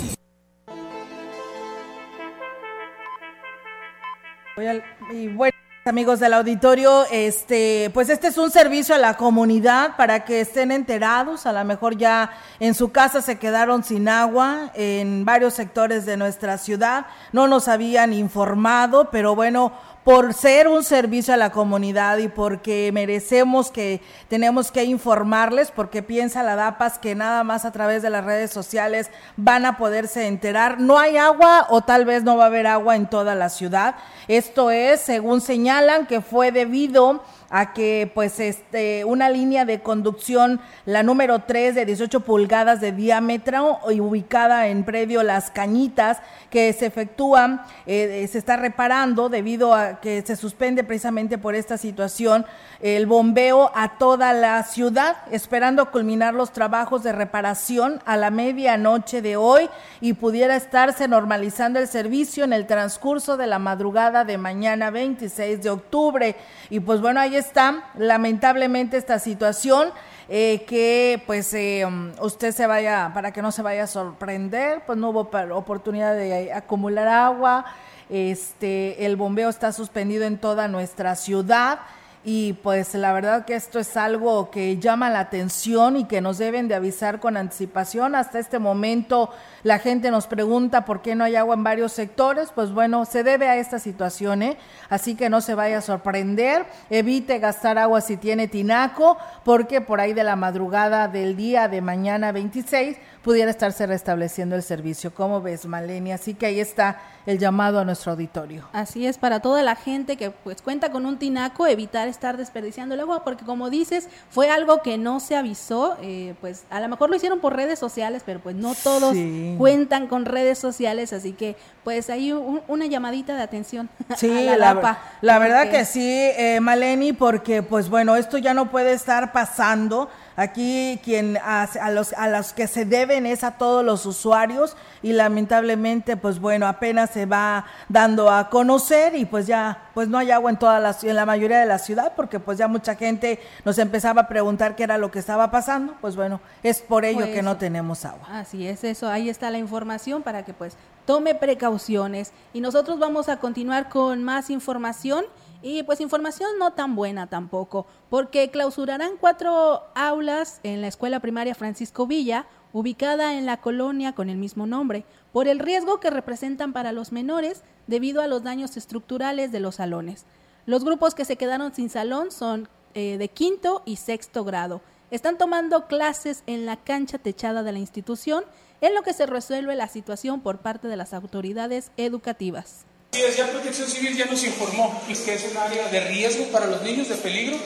S2: Y bueno, amigos del auditorio, este, pues este es un servicio a la comunidad para que estén enterados. A lo mejor ya en su casa se quedaron sin agua en varios sectores de nuestra ciudad. No nos habían informado, pero bueno, por ser un servicio a la comunidad y porque merecemos que tenemos que informarles, porque piensa la DAPAS que nada más a través de las redes sociales van a poderse enterar. No hay agua o tal vez no va a haber agua en toda la ciudad. Esto es, según señalan, que fue debido a que pues este una línea de conducción, la número 3 de 18 pulgadas de diámetro y ubicada en predio Las Cañitas, que se efectúa, eh, se está reparando debido a que se suspende precisamente por esta situación el bombeo a toda la ciudad, esperando culminar los trabajos de reparación a la medianoche de hoy y pudiera estarse normalizando el servicio en el transcurso de la madrugada de mañana 26 de octubre. Y pues bueno, ahí está lamentablemente esta situación. Eh, que pues eh, usted se vaya, para que no se vaya a sorprender, pues no hubo oportunidad de acumular agua, este, el bombeo está suspendido en toda nuestra ciudad y pues la verdad que esto es algo que llama la atención y que nos deben de avisar con anticipación. Hasta este momento la gente nos pregunta por qué no hay agua en varios sectores, pues bueno, se debe a esta situación, ¿eh? así que no se vaya a sorprender, evite gastar agua si tiene tinaco, porque por ahí de la madrugada del día de mañana 26 pudiera estarse restableciendo el servicio. ¿Cómo ves, Maleni? Así que ahí está el llamado a nuestro auditorio.
S3: Así es, para toda la gente que pues cuenta con un tinaco, evitar estar desperdiciando el agua, porque como dices, fue algo que no se avisó, eh, pues a lo mejor lo hicieron por redes sociales, pero pues no todos cuentan con redes sociales, así que pues hay una llamadita de atención.
S2: Sí, la, la, verdad que sí, eh, Maleni, porque pues bueno, esto ya no puede estar pasando Aquí quien a, los, a los que se deben es a todos los usuarios y lamentablemente pues bueno apenas se va dando a conocer y pues ya pues no hay agua en toda la en la mayoría de la ciudad porque pues ya mucha gente nos empezaba a preguntar qué era lo que estaba pasando pues bueno es por ello que no tenemos agua.
S3: así es eso ahí está la información para que pues tome precauciones. Y nosotros vamos a continuar con más información y pues información no tan buena tampoco, porque clausurarán cuatro aulas en la escuela primaria Francisco Villa, ubicada en la colonia con el mismo nombre, por el riesgo que representan para los menores debido a los daños estructurales de los salones. Los grupos que se quedaron sin salón son eh, de quinto y sexto grado. Están tomando clases en la cancha techada de la institución, en lo que se resuelve la situación por parte de las autoridades educativas.
S21: Sí, ya Protección Civil ya nos informó que es un área de riesgo para los niños, de peligro.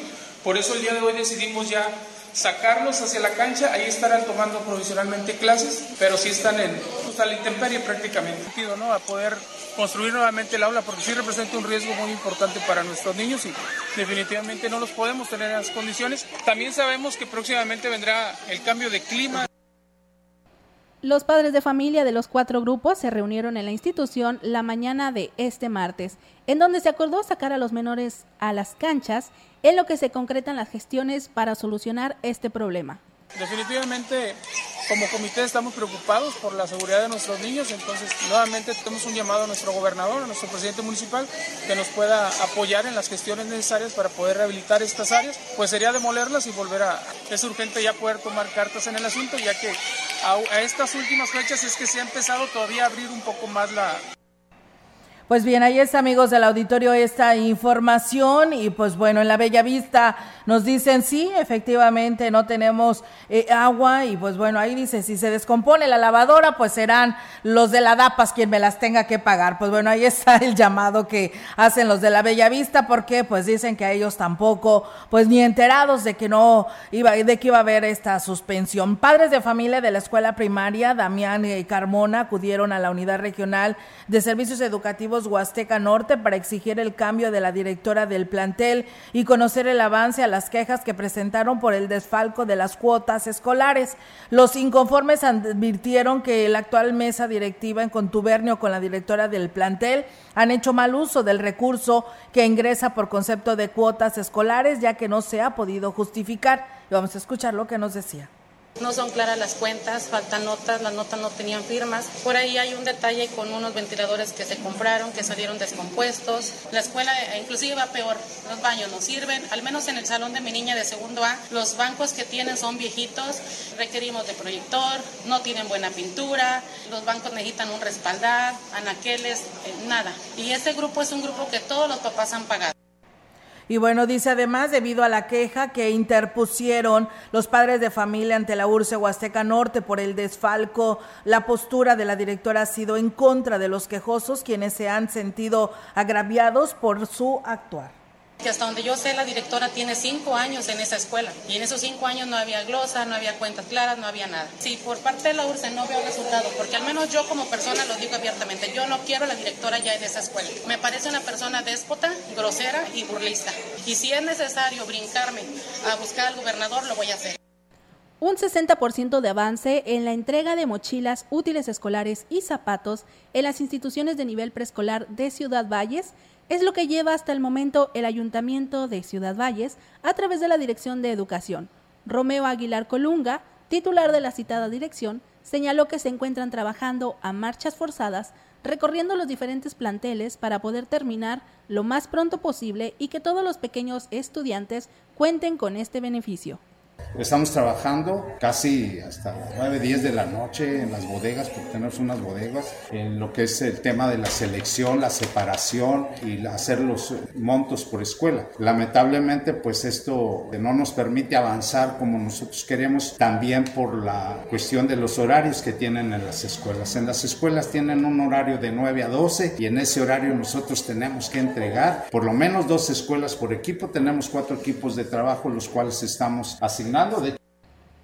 S21: Por eso el día de hoy decidimos ya sacarlos hacia la cancha. Ahí estarán tomando provisionalmente clases, pero sí están en pues, la intemperie prácticamente. ¿no? A poder construir nuevamente el aula, porque sí representa un riesgo muy importante para nuestros niños y definitivamente no los podemos tener en las condiciones. También sabemos que próximamente vendrá el cambio de clima.
S3: Los padres de familia de los cuatro grupos se reunieron en la institución la mañana de este martes, en donde se acordó sacar a los menores a las canchas, en lo que se concretan las gestiones para solucionar este problema.
S21: Definitivamente, como comité estamos preocupados por la seguridad de nuestros niños, entonces nuevamente tenemos un llamado a nuestro gobernador, a nuestro presidente municipal, que nos pueda apoyar en las gestiones necesarias para poder rehabilitar estas áreas, pues sería demolerlas y volver a... Es urgente ya poder tomar cartas en el asunto, ya que a, estas últimas fechas es que se ha empezado todavía a abrir un poco más la,
S2: pues bien, ahí está, amigos del auditorio, esta información. Y pues bueno, en la Bella Vista nos dicen, sí, efectivamente, no tenemos eh, agua. Y pues bueno, ahí dice, si se descompone la lavadora, pues serán los de la DAPAS quien me las tenga que pagar. Pues bueno, ahí está el llamado que hacen los de la Bella Vista, porque pues dicen que a ellos tampoco, pues ni enterados de que no iba, de que iba a haber esta suspensión. Padres de familia de la escuela primaria, Damián y Carmona, acudieron a la unidad regional de servicios educativos Huasteca Norte para exigir el cambio de la directora del plantel y conocer el avance a las quejas que presentaron por el desfalco de las cuotas escolares. Los inconformes advirtieron que la actual mesa directiva en contubernio con la directora del plantel han hecho mal uso del recurso que ingresa por concepto de cuotas escolares ya que no se ha podido justificar. Y vamos a escuchar lo que nos decía.
S22: No son claras las cuentas, faltan notas, las notas no tenían firmas. Por ahí hay un detalle con unos ventiladores que se compraron, que salieron descompuestos. La escuela eh, inclusive va peor, los baños no sirven, al menos en el salón de mi niña de segundo A, los bancos que tienen son viejitos, requerimos de proyector, no tienen buena pintura, los bancos necesitan un respaldar, anaqueles, eh, nada. Y este grupo es un grupo que todos los papás han pagado.
S2: Y bueno, dice además, debido a la queja que interpusieron los padres de familia ante la URSE Huasteca Norte por el desfalco, la postura de la directora ha sido en contra de los quejosos, quienes se han sentido agraviados por su actuar.
S22: Que hasta donde yo sé, la directora tiene cinco años en esa escuela y en esos cinco años no había glosa, no había cuentas claras, no había nada. Sí, por parte de la URSE no veo resultado, porque al menos yo como persona lo digo abiertamente, yo no quiero a la directora ya en esa escuela. Me parece una persona déspota, grosera y burlista. Y si es necesario brincarme a buscar al gobernador, lo voy a hacer.
S3: Un 60% de avance en la entrega de mochilas, útiles escolares y zapatos en las instituciones de nivel preescolar de Ciudad Valles es lo que lleva hasta el momento el Ayuntamiento de Ciudad Valles a través de la Dirección de Educación. Romeo Aguilar Colunga, titular de la citada dirección, señaló que se encuentran trabajando a marchas forzadas, recorriendo los diferentes planteles para poder terminar lo más pronto posible y que todos los pequeños estudiantes cuenten con este beneficio.
S23: Estamos trabajando casi hasta las 9, 10 de la noche en las bodegas, porque tenemos unas bodegas, en lo que es el tema de la selección, la separación y hacer los montos por escuela. Lamentablemente, pues esto no nos permite avanzar como nosotros queremos, también por la cuestión de los horarios que tienen en las escuelas. En las escuelas tienen un horario de 9 a 12 y en ese horario nosotros tenemos que entregar por lo menos dos escuelas por equipo. Tenemos cuatro equipos de trabajo, los cuales estamos asignando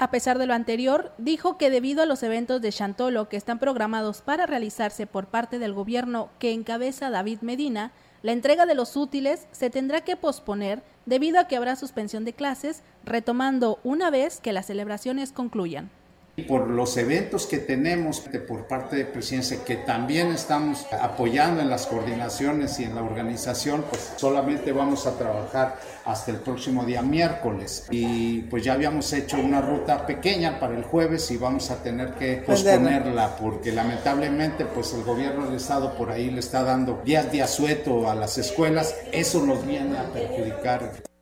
S3: a pesar de lo anterior, dijo que debido a los eventos de Chantolo que están programados para realizarse por parte del gobierno que encabeza David Medina, la entrega de los útiles se tendrá que posponer debido a que habrá suspensión de clases, retomando una vez que las celebraciones concluyan.
S23: Por los eventos que tenemos por parte de presidencia, que también estamos apoyando en las coordinaciones y en la organización, pues solamente vamos a trabajar hasta el próximo día miércoles. Y pues ya habíamos hecho una ruta pequeña para el jueves y vamos a tener que posponerla porque lamentablemente pues el gobierno del estado por ahí le está dando días de asueto a las escuelas. Eso nos viene a perjudicar.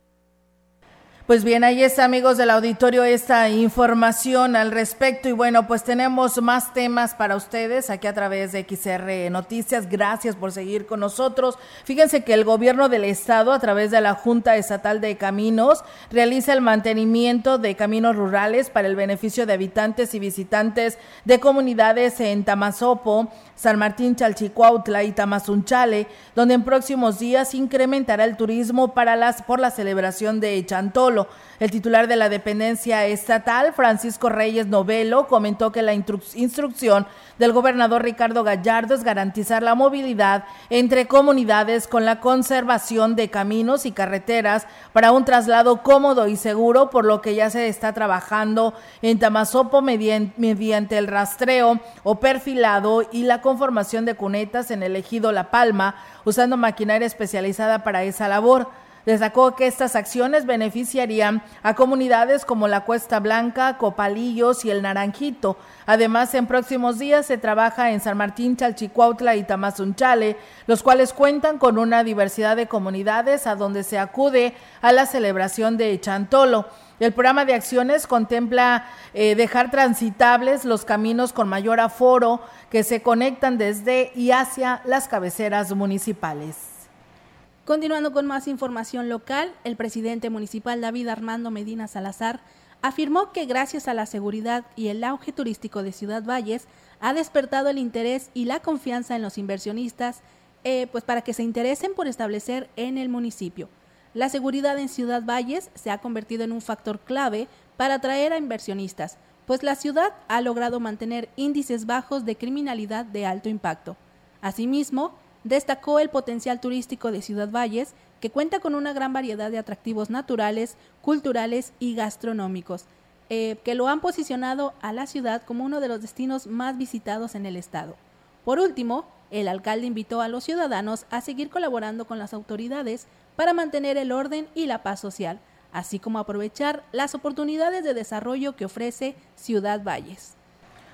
S2: Pues bien, ahí está, amigos del auditorio, esta información al respecto. Y bueno, pues tenemos más temas para ustedes aquí a través de XR Noticias. Gracias por seguir con nosotros. Fíjense que el gobierno del estado, a través de la Junta Estatal de Caminos, realiza el mantenimiento de caminos rurales para el beneficio de habitantes y visitantes de comunidades en Tamazopo, San Martín Chalchicuautla y Tamazunchale, donde en próximos días incrementará el turismo para las, por la celebración de Chantolo. El titular de la dependencia estatal, Francisco Reyes Novelo, comentó que la instrucción del gobernador Ricardo Gallardo es garantizar la movilidad entre comunidades con la conservación de caminos y carreteras para un traslado cómodo y seguro, por lo que ya se está trabajando en Tamazopo mediante el rastreo o perfilado y la conformación de cunetas en el ejido La Palma, usando maquinaria especializada para esa labor. Destacó que estas acciones beneficiarían a comunidades como la Cuesta Blanca, Copalillos y el Naranjito. Además, en próximos días se trabaja en San Martín, Chalchicuautla y Tamazunchale, los cuales cuentan con una diversidad de comunidades a donde se acude a la celebración de Chantolo. El programa de acciones contempla eh, dejar transitables los caminos con mayor aforo que se conectan desde y hacia las cabeceras municipales.
S3: Continuando con más información local, el presidente municipal David Armando Medina Salazar afirmó que gracias a la seguridad y el auge turístico de Ciudad Valles ha despertado el interés y la confianza en los inversionistas, eh, pues para que se interesen por establecer en el municipio. La seguridad en Ciudad Valles se ha convertido en un factor clave para atraer a inversionistas, pues la ciudad ha logrado mantener índices bajos de criminalidad de alto impacto. Asimismo, destacó el potencial turístico de Ciudad Valles, que cuenta con una gran variedad de atractivos naturales, culturales y gastronómicos, eh, que lo han posicionado a la ciudad como uno de los destinos más visitados en el estado. Por último, el alcalde invitó a los ciudadanos a seguir colaborando con las autoridades para mantener el orden y la paz social, así como aprovechar las oportunidades de desarrollo que ofrece Ciudad Valles.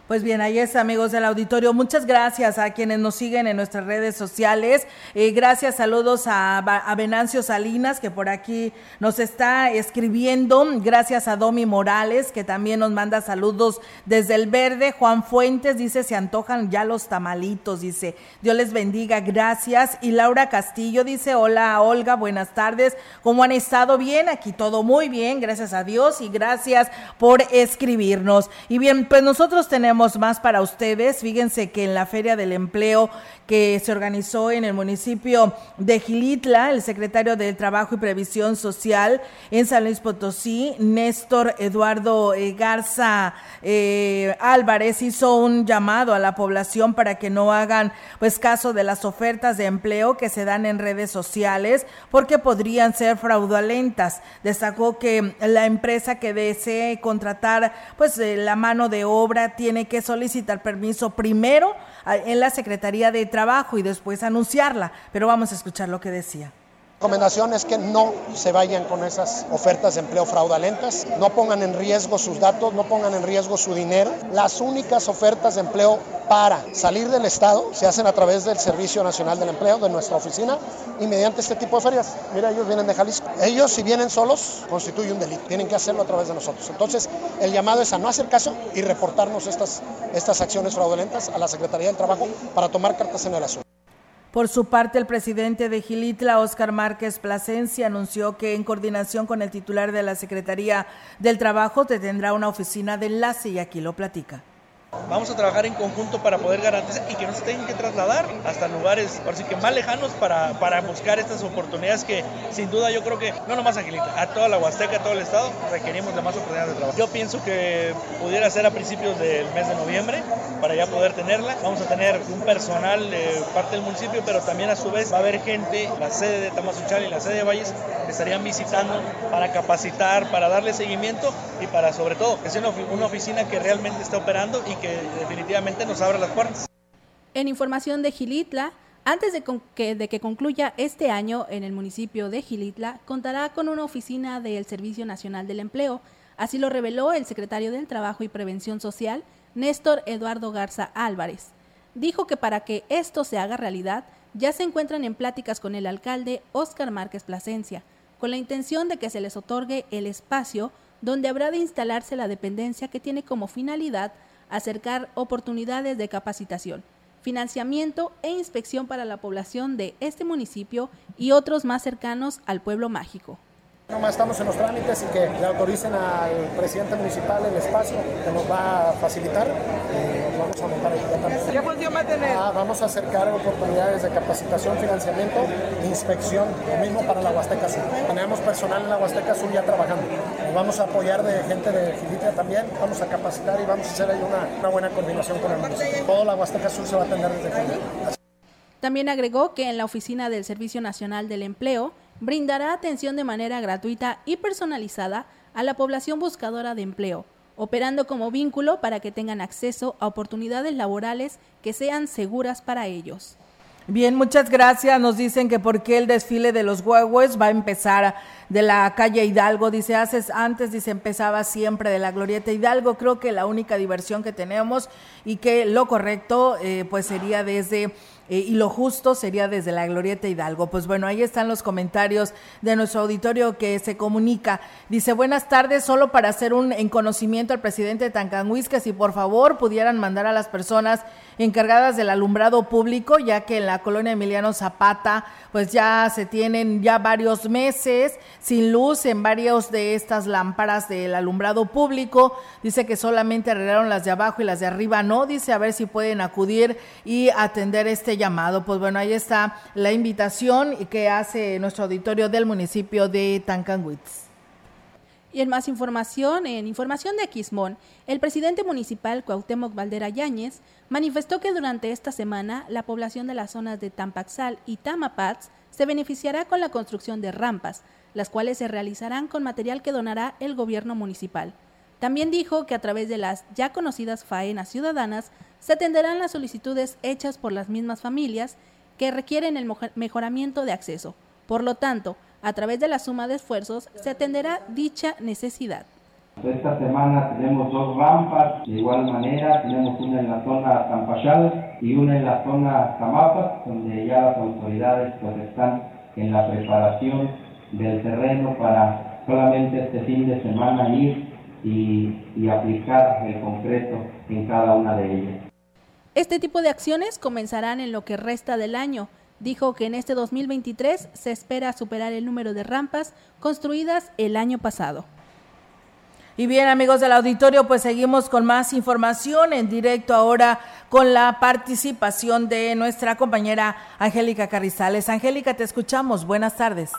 S2: Pues bien, ahí es, amigos del auditorio. Muchas gracias a quienes nos siguen en nuestras redes sociales. Eh, gracias, saludos a, a, Venancio Salinas, que por aquí nos está escribiendo. Gracias a Domi Morales, que también nos manda saludos desde el verde. Juan Fuentes dice, se antojan ya los tamalitos, dice. Dios les bendiga, gracias. Y Laura Castillo dice, hola Olga, buenas tardes. ¿Cómo han estado? Bien, aquí todo muy bien, gracias a Dios y gracias por escribirnos. Y bien, pues nosotros tenemos más para ustedes. Fíjense que en la Feria del Empleo que se organizó en el municipio de Gilitla, el secretario del Trabajo y Previsión Social en San Luis Potosí, Néstor Eduardo eh, Garza eh, Álvarez, hizo un llamado a la población para que no hagan pues caso de las ofertas de empleo que se dan en redes sociales porque podrían ser fraudulentas. Destacó que la empresa que desee contratar pues eh, la mano de obra tiene que solicitar permiso primero en la Secretaría de Trabajo y después anunciarla. Pero vamos a escuchar lo que decía
S24: recomendación es que no se vayan con esas ofertas de empleo fraudulentas, no pongan en riesgo sus datos, no pongan en riesgo su dinero. Las únicas ofertas de empleo para salir del Estado se hacen a través del Servicio Nacional del Empleo, de nuestra oficina, y mediante este tipo de ferias. Mira, ellos vienen de Jalisco. Ellos, si vienen solos, constituye un delito. Tienen que hacerlo a través de nosotros. Entonces, el llamado es a no hacer caso y reportarnos estas, estas acciones fraudulentas a la Secretaría del Trabajo para tomar cartas en el asunto.
S2: Por su parte, el presidente de Gilitla, Óscar Márquez Plasencia, anunció que en coordinación con el titular de la Secretaría del Trabajo tendrá una oficina de enlace y aquí lo platica.
S25: Vamos a trabajar en conjunto para poder garantizar y que no se tengan que trasladar hasta lugares, así que más lejanos para, para buscar estas oportunidades que sin duda yo creo que no nomás a Gilita, a toda la Huasteca, a todo el estado requerimos de más oportunidades de trabajo. Yo pienso que pudiera ser a principios del mes de noviembre para ya poder tenerla. Vamos a tener un personal de parte del municipio, pero también a su vez va a haber gente, la sede de Tamazuchal y la sede de Valles, que estarían visitando para capacitar, para darle seguimiento y para sobre todo que sea una, oficina que realmente esté operando y que definitivamente nos abra las puertas.
S3: En información de Gilitla, antes de, que, concluya este año en el municipio de Gilitla, contará con una oficina del Servicio Nacional del Empleo. Así lo reveló el secretario del Trabajo y Prevención Social, Néstor Eduardo Garza Álvarez. Dijo que para que esto se haga realidad, ya se encuentran en pláticas con el alcalde Óscar Márquez Plasencia, con la intención de que se les otorgue el espacio donde habrá de instalarse la dependencia que tiene como finalidad acercar oportunidades de capacitación, financiamiento e inspección para la población de este municipio y otros más cercanos al pueblo mágico.
S24: Nomás estamos en los trámites y que le autoricen al presidente municipal el espacio que nos va a facilitar. Eh, vamos a montar ahí
S2: ¿Qué función va a tener?
S24: Ah, vamos a acercar oportunidades de capacitación, financiamiento e inspección, lo mismo para la Huasteca Sur. Tenemos personal en la Huasteca Sur ya trabajando. Nos vamos a apoyar de gente de Gilitia también, vamos a capacitar y vamos a hacer ahí una, una buena coordinación con el municipio. Toda la Huasteca Sur se va a atender desde Gilitia.
S3: También agregó que en la oficina del Servicio Nacional del Empleo brindará atención de manera gratuita y personalizada a la población buscadora de empleo, operando como vínculo para que tengan acceso a oportunidades laborales que sean seguras para ellos.
S2: Bien, muchas gracias. Nos dicen que por qué el desfile de los huevos va a empezar de la calle Hidalgo. Dice, haces antes, dice, empezaba siempre de la glorieta Hidalgo. Creo que la única diversión que tenemos y que lo correcto, eh, pues sería desde eh, y lo justo sería desde la Glorieta Hidalgo. Pues bueno, ahí están los comentarios de nuestro auditorio que se comunica. Dice, buenas tardes, solo para hacer un en conocimiento al presidente de Tancanhuis, que si por favor pudieran mandar a las personas encargadas del alumbrado público, ya que en la colonia Emiliano Zapata, pues ya se tienen ya varios meses sin luz en varios de estas lámparas del alumbrado público. Dice que solamente arreglaron las de abajo y las de arriba no. Dice a ver si pueden acudir y atender este llamado. Pues bueno, ahí está la invitación que hace nuestro auditorio del municipio de Tancanwitz.
S3: Y en más información, en información de Aquismón, el presidente municipal Cuauhtémoc Valdera Yáñez manifestó que durante esta semana la población de las zonas de Tampaxal y Tamapats se beneficiará con la construcción de rampas, las cuales se realizarán con material que donará el gobierno municipal. También dijo que a través de las ya conocidas faenas ciudadanas se atenderán las solicitudes hechas por las mismas familias que requieren el mejoramiento de acceso. Por lo tanto, a través de la suma de esfuerzos se atenderá dicha necesidad.
S26: Esta semana tenemos dos rampas, de igual manera tenemos una en la zona Tampachal y una en la zona Tamapas, donde ya las autoridades pues están en la preparación del terreno para solamente este fin de semana ir y, y aplicar el concreto en cada una de ellas.
S3: Este tipo de acciones comenzarán en lo que resta del año dijo que en este 2023 se espera superar el número de rampas construidas el año pasado.
S2: Y bien, amigos del auditorio, pues seguimos con más información en directo ahora con la participación de nuestra compañera Angélica Carrizales. Angélica, te escuchamos. Buenas tardes.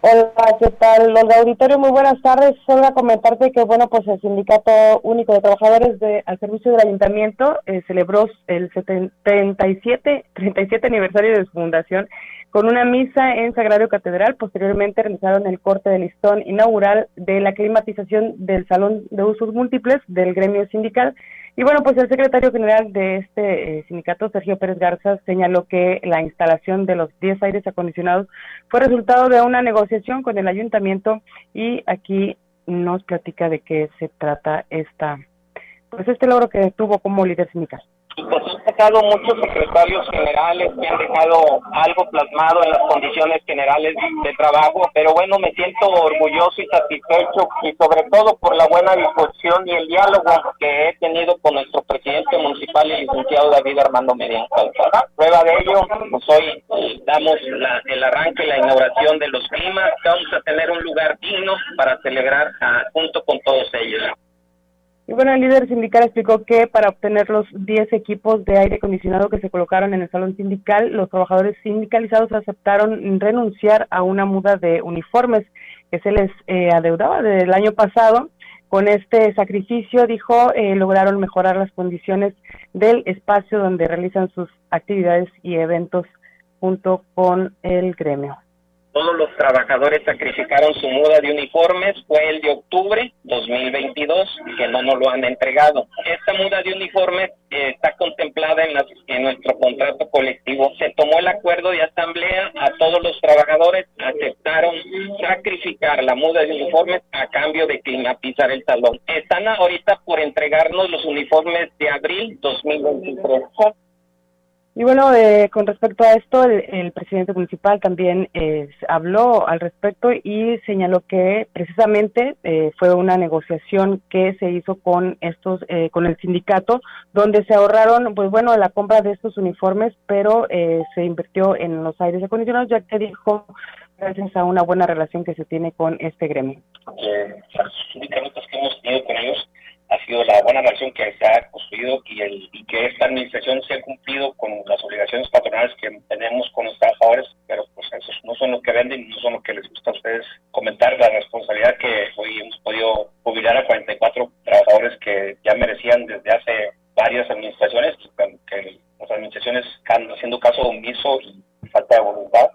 S27: Hola, ¿qué tal? Olga Auditorio, muy buenas tardes. Solo a comentarte que, bueno, pues el Sindicato Único de Trabajadores de, al Servicio del Ayuntamiento eh, celebró el 37, 37 aniversario de su fundación con una misa en Sagrario Catedral. Posteriormente realizaron el corte de listón inaugural de la climatización del Salón de Usos Múltiples del gremio sindical. Y bueno, pues el secretario general de este eh, sindicato, Sergio Pérez Garza, señaló que la instalación de los 10 aires acondicionados fue resultado de una negociación con el ayuntamiento y aquí nos platica de qué se trata esta, pues este logro que tuvo como líder sindical
S28: pues han sacado muchos secretarios generales que han dejado algo plasmado en las condiciones generales de trabajo, pero bueno, me siento orgulloso y satisfecho y sobre todo por la buena disposición y el diálogo que he tenido con nuestro presidente municipal y licenciado David Armando Medina Prueba de ello, pues hoy eh, damos el arranque y la inauguración de los climas, vamos a tener un lugar digno para celebrar ah, junto con todos ellos.
S27: Y bueno, el líder sindical explicó que para obtener los 10 equipos de aire acondicionado que se colocaron en el salón sindical, los trabajadores sindicalizados aceptaron renunciar a una muda de uniformes que se les eh, adeudaba del año pasado. Con este sacrificio, dijo, eh, lograron mejorar las condiciones del espacio donde realizan sus actividades y eventos junto con el gremio
S28: todos los trabajadores sacrificaron su muda de uniformes, fue el de octubre 2022, que no nos lo han entregado. Esta muda de uniformes eh, está contemplada en, en nuestro contrato colectivo. Se tomó el acuerdo de asamblea, a todos los trabajadores aceptaron sacrificar la muda de uniformes a cambio de climatizar el salón. Están ahorita por entregarnos los uniformes de abril 2023.
S27: Y bueno, eh, con respecto a esto, el, presidente municipal también eh, habló al respecto y señaló que precisamente eh, fue una negociación que se hizo con estos, con el sindicato, donde se ahorraron, pues bueno, la compra de estos uniformes, pero se invirtió en los aires acondicionados, ya que dijo gracias a una buena relación que se tiene con este gremio.
S28: los sindicatos que hemos tenido con ellos ha sido la buena relación que se ha construido y, el, y que esta administración se ha cumplido con las obligaciones patronales que tenemos con los trabajadores, pero pues esos no son lo que venden, no son lo que les gusta a ustedes comentar, la responsabilidad que hoy hemos podido jubilar a 44 trabajadores que ya merecían desde hace varias administraciones, que las administraciones están haciendo caso omiso y falta de voluntad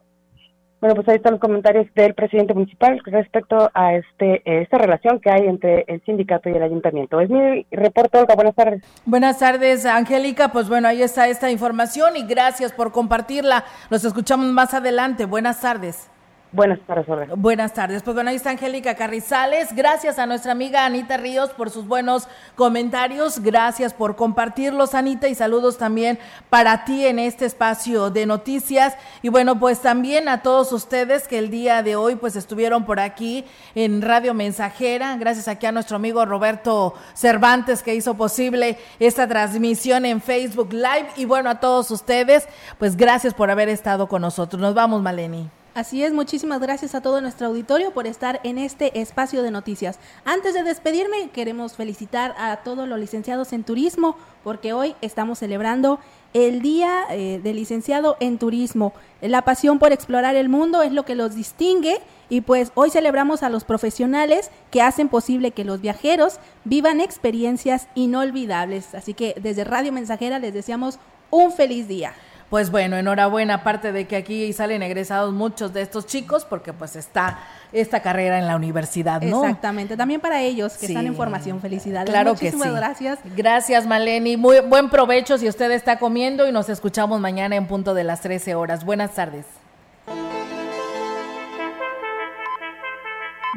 S27: bueno, pues ahí están los comentarios del presidente municipal respecto a este esta relación que hay entre el sindicato y el ayuntamiento. Es mi reporte, Olga. Buenas tardes.
S2: Buenas tardes, Angélica. Pues bueno, ahí está esta información y gracias por compartirla. Los escuchamos más adelante. Buenas tardes.
S27: Buenas tardes,
S2: Buenas tardes. Pues bueno, ahí está Angélica Carrizales. Gracias a nuestra amiga Anita Ríos por sus buenos comentarios. Gracias por compartirlos, Anita, y saludos también para ti en este espacio de noticias. Y bueno, pues también a todos ustedes que el día de hoy pues estuvieron por aquí en Radio Mensajera. Gracias aquí a nuestro amigo Roberto Cervantes que hizo posible esta transmisión en Facebook Live. Y bueno, a todos ustedes, pues gracias por haber estado con nosotros. Nos vamos, Maleni.
S3: Así es, muchísimas gracias a todo nuestro auditorio por estar en este espacio de noticias. Antes de despedirme, queremos felicitar a todos los licenciados en turismo, porque hoy estamos celebrando el Día eh, del Licenciado en Turismo. La pasión por explorar el mundo es lo que los distingue y pues hoy celebramos a los profesionales que hacen posible que los viajeros vivan experiencias inolvidables. Así que desde Radio Mensajera les deseamos un feliz día
S2: pues bueno, enhorabuena, aparte de que aquí salen egresados muchos de estos chicos, porque pues está esta carrera en la universidad, ¿no?
S3: Exactamente, también para ellos que están en formación, felicidades.
S2: Claro que sí.
S3: gracias.
S2: Gracias, Maleni. Muy buen provecho si usted está comiendo y nos escuchamos mañana en punto de las 13 horas. Buenas tardes.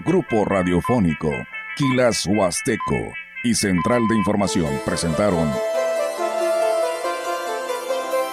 S1: Grupo Radiofónico, Quilas Huasteco y Central de Información presentaron